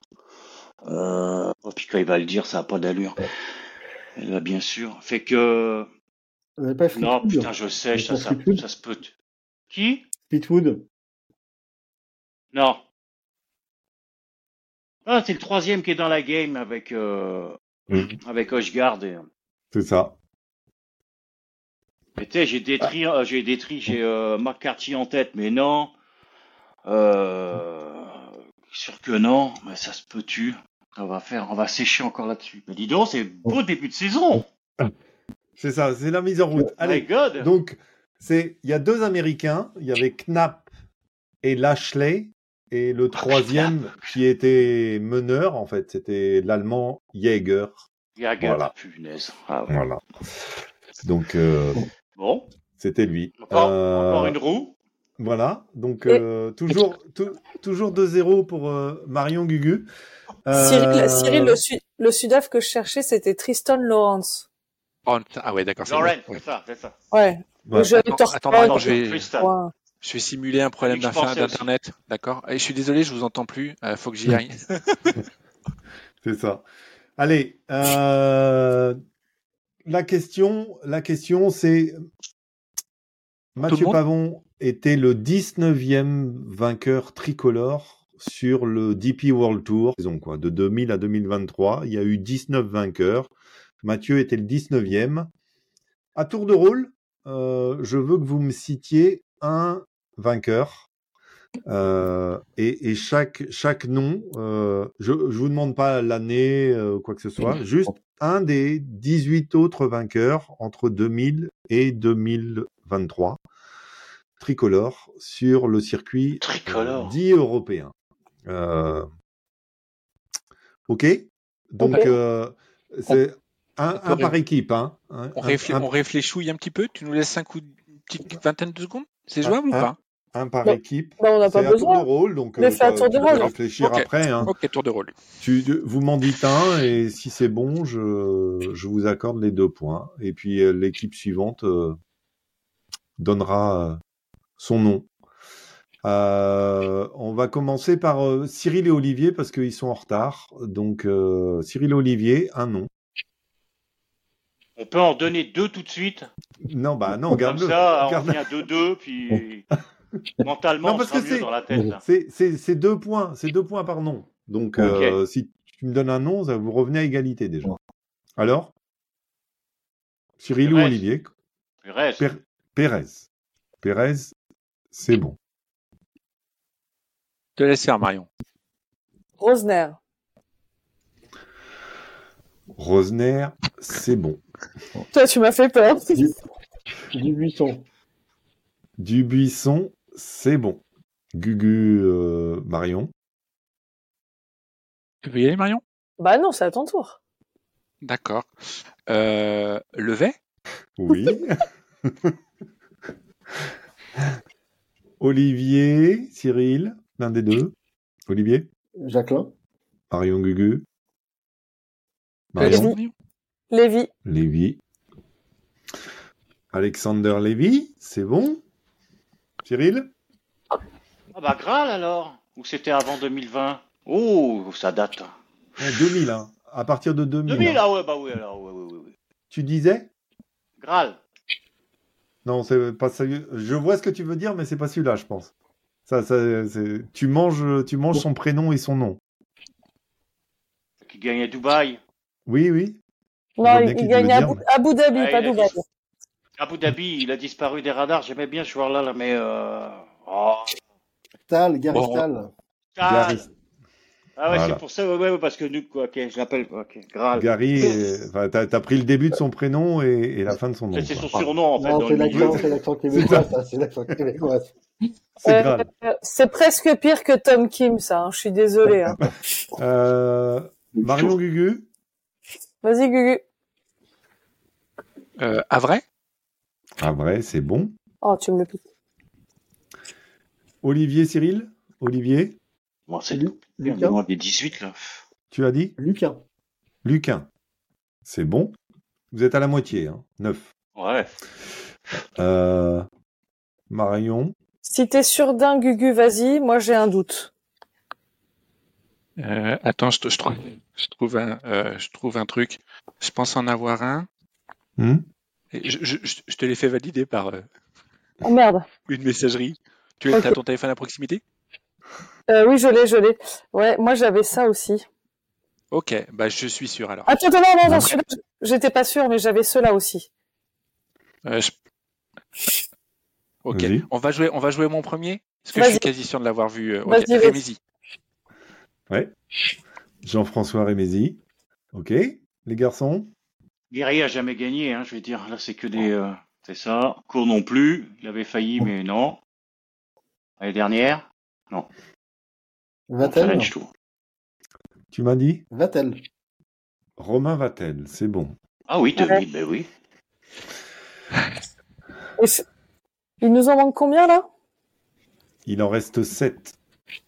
Euh, oh, puis quand il va le dire, ça a pas d'allure. Là, bien sûr. Fait que pas non, putain, je sais, ça, ça, ça se peut. Qui? Fleetwood. Non. Ah, c'est le troisième qui est dans la game avec euh, avec Højgaard. Et... C'est ça. Mais tu sais, j'ai détruit, euh, j'ai détruit, j'ai euh, McCarthy en tête, mais non. Euh, sûr que non, mais ça se peut tu. On va faire, on va sécher encore là-dessus. Mais dis donc, c'est beau début de saison. [laughs] C'est ça, c'est la mise en route. My Allez, God. donc c'est il y a deux Américains, il y avait Knapp et Lashley et le troisième qui était meneur en fait, c'était l'allemand Jäger. Yaga, Voilà. punaise. Ah ouais. Voilà. Donc euh, Bon, c'était lui. encore, Euh, encore une roue. Voilà, donc euh, toujours, tou- toujours 2-0 pour euh, Marion Gugu. Euh, Cyril, Cyril, le, Su- le Sudaf que je cherchais, c'était Tristan Lawrence. Ah ouais, d'accord. Ouais. c'est ça, c'est ça. Ouais. ouais. Attends, attends, donc, je vais- Tristan. Je vais simuler un problème d'internet, d'accord je suis désolé, je vous entends plus. Il faut que j'y aille. [laughs] C'est ça. Allez, euh, la question, la question, c'est Mathieu Pavon était le 19e vainqueur tricolore sur le DP World Tour, saison quoi, de 2000 à 2023. Il y a eu 19 vainqueurs. Mathieu était le 19e. À tour de rôle, euh, je veux que vous me citiez un vainqueur. Euh, et, et chaque, chaque nom, euh, je ne vous demande pas l'année, euh, quoi que ce soit, juste un des 18 autres vainqueurs entre 2000 et 2023 tricolore sur le circuit Tricolore. dit européen. Euh, ok? Donc, euh, c'est un, par équipe. Hein, un, On, un- réfl- un- on réfléchit un petit peu. Tu nous laisses cinq ou une petite vingtaine de secondes? C'est jouable ou pas? un par Bah, équipe. Bah, on n'a C'est pas à tour de besoin. rôle, donc Mais euh, fais à t'as- tour de rôle. réfléchir après. Hein. Ok, tour de rôle. Tu, vous m'en dites un et si c'est bon, je, je vous accorde les deux points. Et puis euh, l'équipe suivante euh, donnera euh, son nom. Euh, on va commencer par euh, Cyril et Olivier parce qu'ils sont en retard. Donc euh, Cyril et Olivier, un nom. On peut en donner deux tout de suite. Non, bah non, Comme garde-le. ça, on Garde- revient à 2-2, puis [laughs] mentalement, Non, on parce sera que mieux c'est- dans la tête. [laughs] C'est c'est- c'est deux points, c'est deux points par nom. Donc euh, si tu me donnes un nom, ça vous revenez à égalité déjà. Alors? Cyril ou Pérez. Olivier? Per- Pérez. Pérez, c'est bon. Te laisse faire, Marion. Rosner. Rosner, c'est bon. Toi, tu m'as fait peur. Du buisson. Dubuisson, c'est bon. Gugu, euh, Marion. Tu veux y aller, Marion? Bah non, c'est à ton tour. D'accord. Euh, Levet Oui. [laughs] Olivier, Cyril, l'un des deux. Olivier? Jacqueline. Marion Gugu? Marion? Lévi. Lévi. Alexander Lévy, c'est bon? Cyril? Ah bah Graal alors Ou c'était avant 2020 Oh, ça date. Eh, 2000, hein. à partir de 2000. 2000, hein. ah ouais, bah oui, alors, ouais, ouais, ouais. Tu disais? Graal. Non, c'est pas ça. Je vois ce que tu veux dire, mais c'est pas celui-là, je pense. Ça, ça, c'est- tu manges, tu manges son prénom et son nom. Qui gagne à Dubaï. Oui, oui. Non, il, gagne Abu, Abu Dhabi, Ouais, pas Dubaï. dit- Abu Dhabi, il a disparu des radars. J'aimais bien ce joueur-là, là, mais. Euh... Oh, Tal, Gary Bon. Tal. Tal. Ah ouais, Voilà. c'est pour ça, ouais, ouais, parce que nous, quoi, ok, je l'appelle, quoi, ok, Graal. Gary, enfin, t'as as pris le début de son prénom et, et la fin de son nom. Mais c'est son surnom, en fait. Non, c'est l'accent, [laughs] c'est l'accent québécois, ça, c'est l'accent québécois. C'est Euh, grave. euh, c'est presque pire que Tom Kim, ça. hein. Je suis désolée. hein. [laughs] Euh, Marion Gugu, Vas-y, Gugu. Euh, à vrai ah vrai, c'est bon. Oh, tu me le piques. Olivier Cyril, Olivier, Bon, c'est Lu- Lucas moi, des 18, là. tu as dit? Lucas. Luquin, c'est bon. Vous êtes à la moitié, hein, 9. Ouais. Euh, Marion, Si t'es sûr d'un, Gugu, vas-y. Moi, j'ai un doute. Euh, Attends, je, te- je, trouve, je, trouve un, euh, je trouve un truc. Je pense en avoir un. hmm? Je, je- je- je te l'ai fait valider par euh, Oh merde. une messagerie. Tu as ton téléphone à proximité? Euh, oui, je l'ai, je l'ai. Ouais, moi, j'avais ça aussi. Ok, bah je suis sûr alors. Attends, attends, non, non, non, j'étais pas sûre, mais j'avais ceux-là aussi. Euh, je- Ok, on va jouer, on va jouer mon premier? Parce que je suis quasi sûr de l'avoir vu. euh, ok. Ouais. Jean-François Rémézy. Ok. Les garçons? Guerrier a jamais gagné, hein, je vais dire. Là, c'est que des. euh, c'est ça. Court non plus. Il avait failli, mais non. L'année dernière? Vatel. Challenge Tour. Tu m'as dit? Vatel. Romain Vatel, c'est bon. Ah oui, Ouais. 2000, ben oui. Il nous en manque combien, là? Il en reste 7.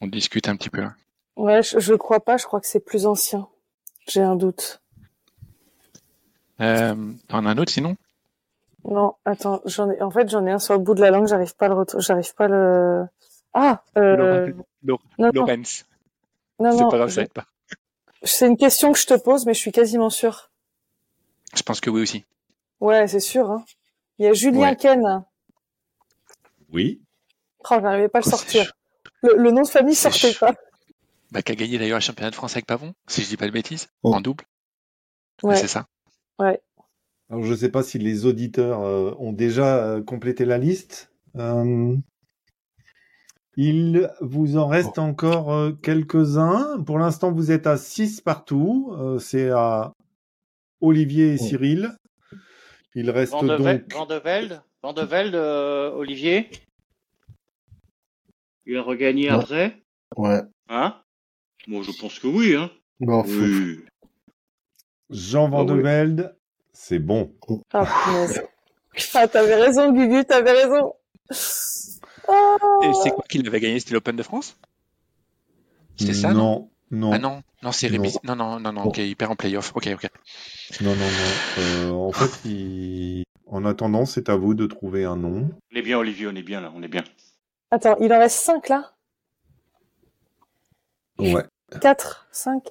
On discute un petit peu. hein. Ouais, je, je crois pas, je crois que c'est plus ancien. J'ai un doute. Euh, T'en as un autre sinon? Non, attends, j'en ai, en fait, j'en ai un sur le bout de la langue, j'arrive pas à le j'arrive pas à le... Ah, euh, Laurent- non, non, Lorenz. non, C'est pas grave, je- pas. c'est une question que je te pose, mais je suis quasiment sûre. Je pense que oui aussi. Ouais, c'est sûr, hein. Il y a Julien Ouais. Ken. Oui. Oh, j'arrivais pas à le sortir. Le, le nom de famille sortait pas. Bah, qui a gagné d'ailleurs le championnat de France avec Pavon, si je dis pas de bêtises, Oh. en double. Ouais, C'est ça. ouais. Alors, je ne sais pas si les auditeurs euh, ont déjà euh, complété la liste. Euh, il vous en reste encore euh, quelques-uns. Pour l'instant, vous êtes à 6 partout. Euh, C'est à Olivier et Oh. Cyril. Il reste Van de, donc... Van de Velde, Van de Velde, euh, Olivier. Il a regagné Ouais. après Ouais. Hein? Moi, je pense que oui, hein. Bon. Oui. Jean Van Ah de oui. Velde. C'est bon. Ah. Ah, t'avais raison, Gugu, t'avais raison. Ah. Et c'est quoi qu'il avait gagné? C'était l'Open de France? C'est ça non? Non, non, Ah non, non, c'est Non. Rémi. Non, non, non, non, ok, il perd en playoff. Ok, ok. non, non, non. Euh, en fait, il- en attendant, c'est à vous de trouver un nom. On est bien, Olivier, on est bien là, on est bien. Attends, il en reste 5 là? Ouais. 4 5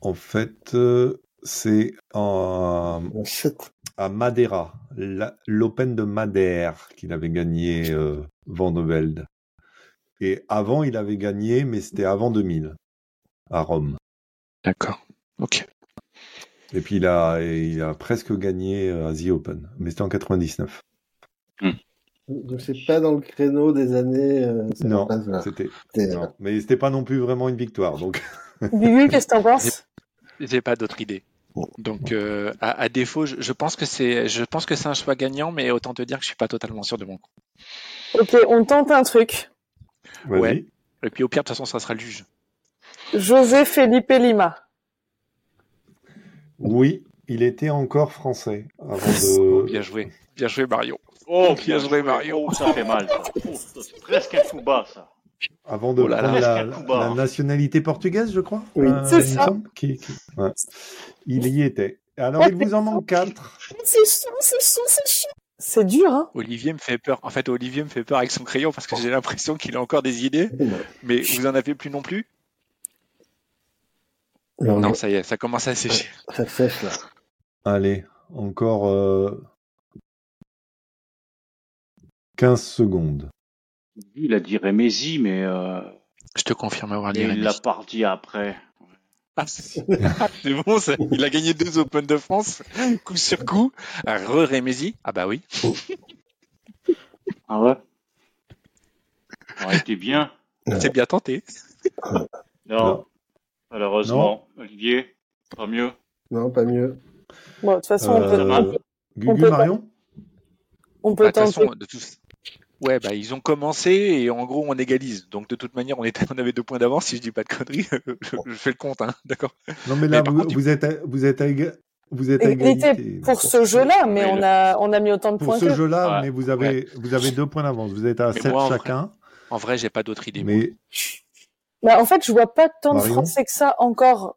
En fait, euh, c'est en- à Madeira, l'Open de Madère qu'il avait gagné euh, Van de Velde. Et avant, il avait gagné, mais c'était avant 2000, à Rome. D'accord. Ok. Et puis il a, il a presque gagné euh, à The Open, mais c'était en 99. Donc c'est pas dans le créneau des années. euh, c'est Non, c'était, non. mais c'était pas non plus vraiment une victoire. Donc, Gugu, qu'est-ce que t'en penses? J'ai pas d'autre idée. Donc, euh, à, à défaut, je, je pense que c'est, je pense que c'est un choix gagnant, mais autant te dire que je suis pas totalement sûr de mon coup. Ok, on tente un truc. Ouais. Et puis au pire, de toute façon, ça sera le juge. José Felipe Lima. Oui, il était encore français avant de. bien joué, bien joué Mario. Oh, Bien joué, Mario. Oh, ça fait mal, ça. Oh, [laughs] c'est presque un coup bas, ça. avant de Oh là là. prendre la, nationalité portugaise, je crois. Oui. C'est il me ça. semble, qui- qui- ouais. Il y était. Alors, il vous en manque quatre. C'est chaud, c'est chaud, c'est chaud. C'est dur, hein. Olivier me fait peur. En fait, Olivier me fait peur avec son crayon parce que j'ai l'impression qu'il a encore des idées. Mais vous en avez plus non plus? Non, ça y est, ça commence à sécher. ça sèche là. Allez, encore euh, 15 secondes. Il a dit Rémézy, mais euh, Je te confirme avoir dit il l'a pas dit après. Ah, c'est [laughs] c'est bon, ça. il a gagné deux Open de France, coup sur coup. Re Rémézy Ah bah oui. Ah ouais? Ça aurait été bien. C'est bien tenté. Non, Non. malheureusement. Olivier, pas mieux. Non, pas mieux. Bon, de toute façon, on peut, Euh, on peut, Gugu peut- Marion on peut Bah, de toute tenter. façon, de tout- Ouais, bah ils ont commencé et en gros on égalise. Donc de toute manière, on, était... on avait deux points d'avance. Si je dis pas de conneries, [laughs] je, je fais le compte, hein. D'accord. Non, mais là, Mais vous, contre, vous êtes à, vous êtes à, vous êtes à Égalité pour ce jeu-là, mais on a, on a mis autant de Pour points ce que. jeu-là, Ouais. mais vous avez, vous avez deux points d'avance. Vous êtes à Mais 7 moi, en vrai, chacun. En vrai, j'ai pas d'autre idée. moi. Mais Bah, en fait, je vois pas tant de Français que ça encore.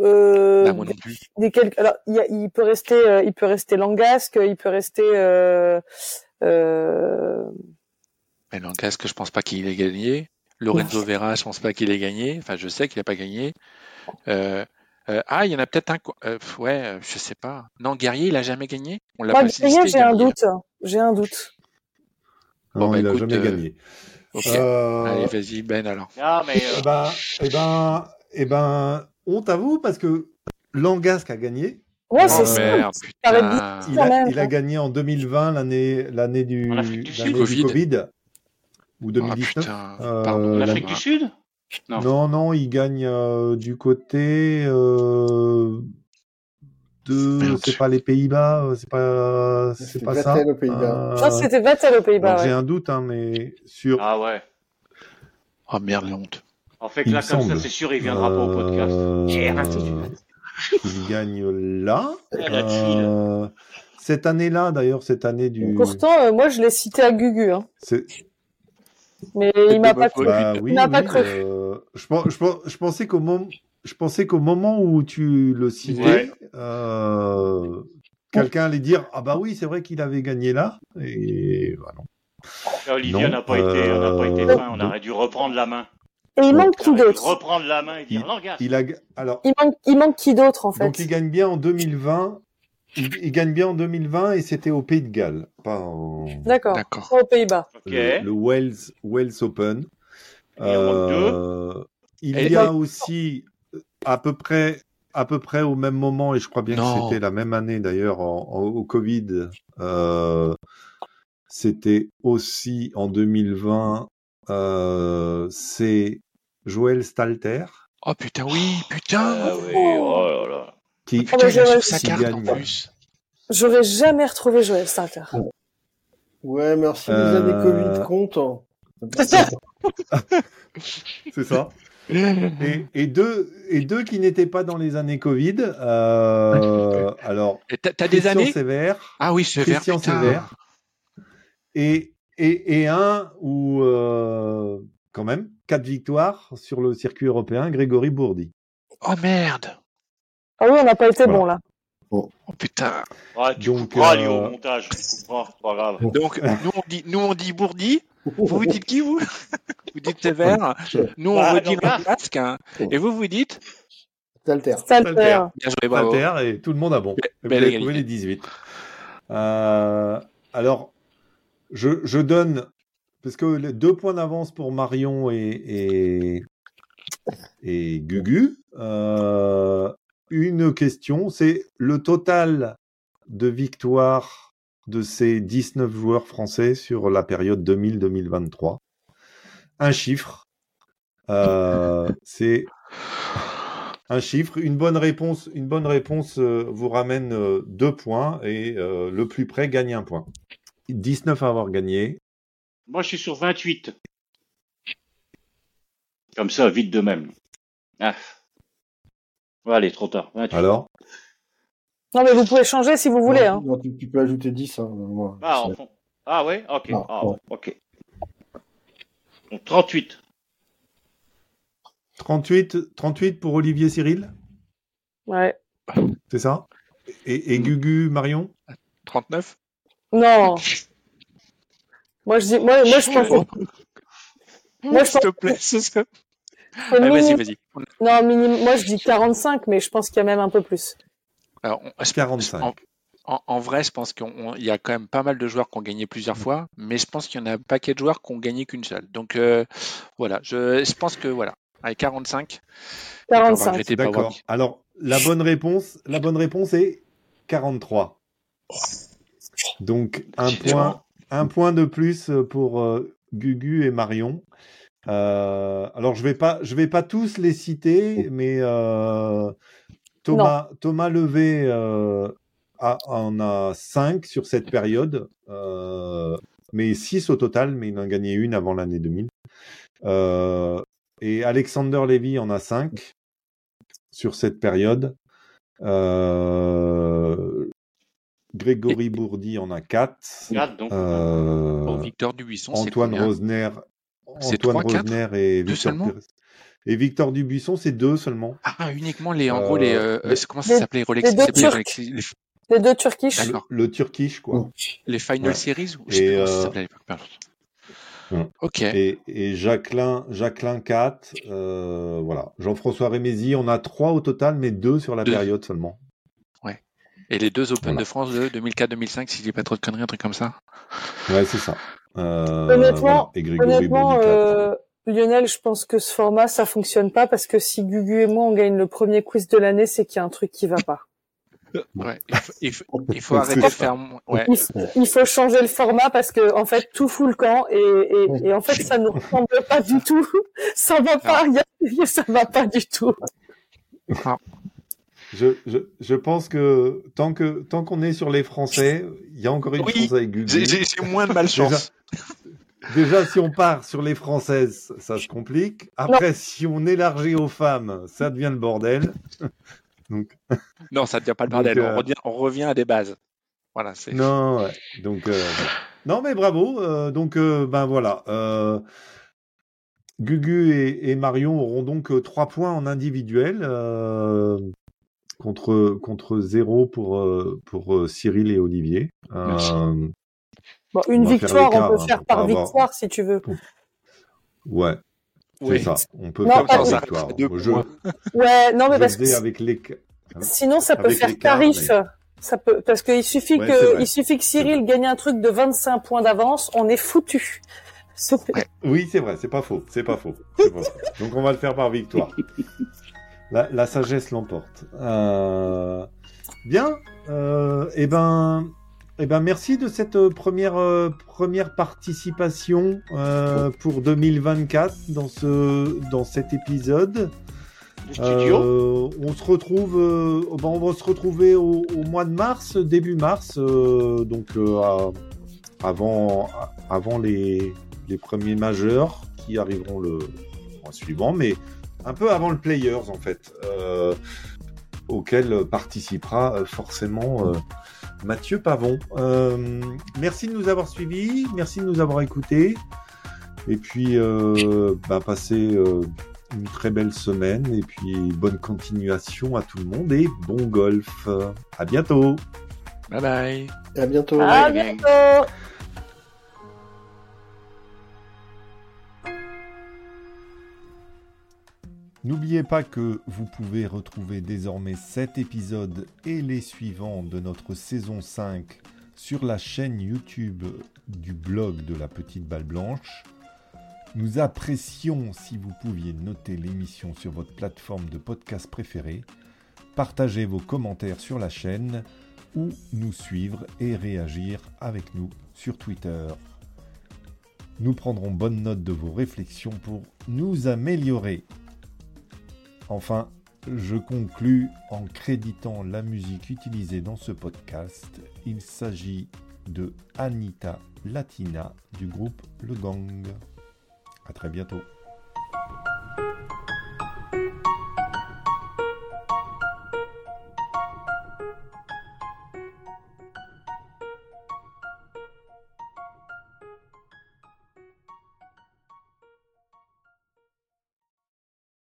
Euh, Bah, moi non plus. des quelques... Alors, il, y a- il peut rester, euh, il peut rester Langasque, il peut rester. Euh, Mais Lancasque, je pense pas qu'il ait gagné. Lorenzo Vera, je pense pas qu'il ait gagné. Enfin, je sais qu'il a pas gagné. Euh, euh, ah, il y en a peut-être un. euh, ouais, euh, je sais pas. Non, Guerrier, il a jamais gagné? On l'a Moi, pas Guerrier, j'ai un doute. J'ai un doute. non, Bon, bah, il n'a écoute, jamais euh, gagné. Ok. Euh, Allez, vas-y, Ben alors. Ah, mais euh, Eh ben, eh ben, eh ben, honte à vous parce que Langasque a gagné. Ouais, Oh, c'est ça. Il a, même. il a gagné en 2020, l'année, l'année du, Covid. Covid. Ou Ah, 2019. putain. Euh, l'Afrique du Sud? Non. Non, non, il gagne euh, du côté euh, de, c'est pas les Pays-Bas, euh, c'est pas, c'est pas ça. Aux Pays-Bas. Euh, Je pense que c'était Vettel aux Pays-Bas. J'ai un doute, hein, mais sur. Ah ouais. Oh merde, la honte. En fait, Il là, me comme semble. ça, c'est sûr, il viendra pas au podcast. Il gagne là. [laughs] Euh, cette année-là, d'ailleurs, cette année du. Pourtant, euh, moi, je l'ai cité à Gugu, hein. mais il m'a pas cru. Bah oui, n'a pas oui, cru. euh, je, pen- je, pen- je pensais qu'au moment, je pensais qu'au moment où tu le citais, Ouais. euh, quelqu'un allait dire ah bah oui c'est vrai qu'il avait gagné là et bah non. Là, Olivier Non, n'a pas été, on pas été fin. On aurait dû reprendre la main. Et il manque qui d'autre reprendre la main et dire non, gars. Il a ga- alors il manque, il manque qui d'autre, en fait donc il gagne bien en 2020. Il, il gagne bien en 2020 et c'était au Pays de Galles, pas en D'accord. Pas aux Pays-Bas. Le, le Wells Wells Open. Et Euh, il Et- y a aussi à peu près à peu près au même moment et je crois bien Non. que c'était la même année d'ailleurs au Covid. euh, c'était aussi en 2020. euh, c'est Joël Stalter Oh putain, oui, putain. Ah oui, oh là là. qui, Putain, mais il sa carte gagne. en plus. J'aurais jamais retrouvé Joël Starter. Ouais, merci, les Euh, années Covid comptent. c'est ça. Et, et deux et deux qui n'étaient pas dans les années Covid. euh, alors T'as des Christian années? Sévère. Ah oui, Sévère, Christian putain. Sévère. Et, et, et un où, euh, quand même, quatre victoires sur le circuit européen, Grégory Bourdi. Oh merde. Ah oui, on n'a pas été Voilà. bon, là. Oh putain. Ouais, tu Donc, couperas, euh, lui, au montage. Tu couperas, c'est pas grave. [laughs] Donc, nous on dit, nous on dit Bourdi. Vous vous dites qui, vous? [laughs] Vous dites Sévère. Nous on Bah, vous dit Langasque. hein. Et vous vous dites? Stalter. Starter. Bien joué, bravo. Alter, et tout le monde a bon. Vous avez trouvé les 18. Euh, alors, je, je donne, parce que les deux points d'avance pour Marion et, et, et Gugu. Euh, une question, c'est le total de victoires de ces 19 joueurs français sur la période 2000-2023. Un chiffre. Euh, [laughs] c'est un chiffre. Une bonne réponse, une bonne réponse euh, vous ramène euh, deux points et le plus près gagne un point. 19 à avoir gagné. Moi, je suis sur 28. Comme ça, vite de même. Ah. Allez, trop tard. 28. Alors, Non, mais vous pouvez changer si vous voulez. Hein. Non, tu, tu peux ajouter 10. Hein, moi. Ah, en fond. Ah ouais Ok. Non, Ah, non. ok. Donc 38. 38, 38 pour Olivier Cyril, Ouais. c'est ça? Et, et Gugu Marion? 39 Non. Moi, je dis, moi, moi, je pense Moi, je S'il te plaît, ce serait- que Allez, vas-y, minimum- vas-y. Non, minimum, moi, je dis 45, mais je pense qu'il y a même un peu plus. Alors, on- je- 45. En, en- en vrai, je pense qu'il y a quand même pas mal de joueurs qui ont gagné plusieurs fois, mais je pense qu'il y en a un paquet de joueurs qui ont gagné qu'une seule. Donc euh, voilà, je, je pense que voilà, avec 45, on va 45. regretter de pas avoir D'accord. Alors, la bonne réponse, la bonne réponse est 43. Donc, un point, un point de plus pour euh, Gugu et Marion. Euh, alors, je vais pas, je vais pas tous les citer, mais euh, Thomas, Thomas Levé euh, a, en a 5 sur cette période, euh, mais 6 au total, mais il en a gagné une avant l'année 2000. Euh, et Alexander Levy en a 5 sur cette période. Euh, Grégory Bourdi en a 4. Regarde donc. Euh, Bon, Victor Dubuisson, c'est Antoine Rosner, C'est Antoine trois, quatre? Rosner et Deux Victor. Et Victor Dubuisson, c'est deux seulement. Ah, uniquement les, en Euh, gros, les, euh, les- comment ça les- s'appelait Rolex, les deux. Rolex, les, Les deux Turkish. Le, Turkish, quoi. les Final Ouais. Series ou je sais Et, comment ça euh, s'appelait. Ok, Et, et Jacqueline, Jacqueline 4, euh, voilà. Jean-François Rémézy, on a trois au total, mais deux sur la Deux. période seulement. Et les deux Open Voilà. de France de 2004-2005, si je dis pas trop de conneries, un truc comme ça. Ouais, c'est ça. Euh, Honnêtement- voilà. Et Grégory Honnêtement, euh, Lionel, je pense que ce format, ça fonctionne pas parce que si Gugu et moi, on gagne le premier quiz de l'année, c'est qu'il y a un truc qui va pas. [laughs] Ouais, il faut, il faut, il faut [laughs] C'est arrêter de faire. Ouais, Il, faut changer le format parce que, en fait, tout fout le camp et, et, et en fait, ça ne ressemble pas du tout. [laughs] Ça va pas, il y a- ça va pas du tout. Je, je, je pense que tant que tant qu'on est sur les Français, il y a encore une Oui, chance avec Gugu. j'ai moins de malchance. Déjà, si on part sur les Françaises, ça se complique. Après, si on élargit aux femmes, ça devient le bordel. [laughs] Donc, Non, ça ne devient pas le bordel. Donc, euh, on, revient, on revient à des bases. Voilà, c'est. non, ouais. Donc, euh, non, mais bravo. Euh, donc, ben voilà. Gugu et, et Marion auront donc trois points en individuel contre contre zéro pour euh, pour euh, Cyril et Olivier. Merci. Euh, Bon, une On victoire, on peut hein, faire par avoir- victoire si tu veux. ouais, c'est Oui. ça. On peut Non, faire par victoire. Deux Je. Ouais, non, mais je parce que avec les. sinon, ça peut avec faire tarif. mais- Ça peut, parce qu'il suffit Ouais, que, il suffit que Cyril gagne un truc de 25 points d'avance, on est foutu. Ouais. Oui, c'est vrai, c'est pas faux, c'est pas faux. c'est pas faux. Donc on va le faire par victoire. [laughs] La, la sagesse l'emporte. Euh, Bien. Euh, eh ben, eh ben, merci de cette euh, première euh, première participation euh, pour 2024 dans ce dans cet épisode. Studio. On se retrouve, ben, on va se retrouver au, au mois de mars, début mars, donc avant, avant les, les premiers majeurs qui arriveront le mois suivant, mais un peu avant le Players en fait, euh, auquel participera euh, forcément euh, Mathieu Pavon. Euh, merci de nous avoir suivis, merci de nous avoir écoutés, et puis euh, bah, passez euh, une très belle semaine, et puis bonne continuation à tout le monde, et bon golf. À bientôt Bye bye. Et à bientôt. À bien. bientôt! N'oubliez pas que vous pouvez retrouver désormais cet épisode et les suivants de notre saison 5 sur la chaîne YouTube du blog de la petite balle blanche. Nous apprécions si vous pouviez noter l'émission sur votre plateforme de podcast préférée, partager vos commentaires sur la chaîne ou nous suivre et réagir avec nous sur Twitter. Nous prendrons bonne note de vos réflexions pour nous améliorer. Enfin, je conclus en créditant la musique utilisée dans ce podcast. Il s'agit de Anita Latina du groupe Le Gang. A très bientôt.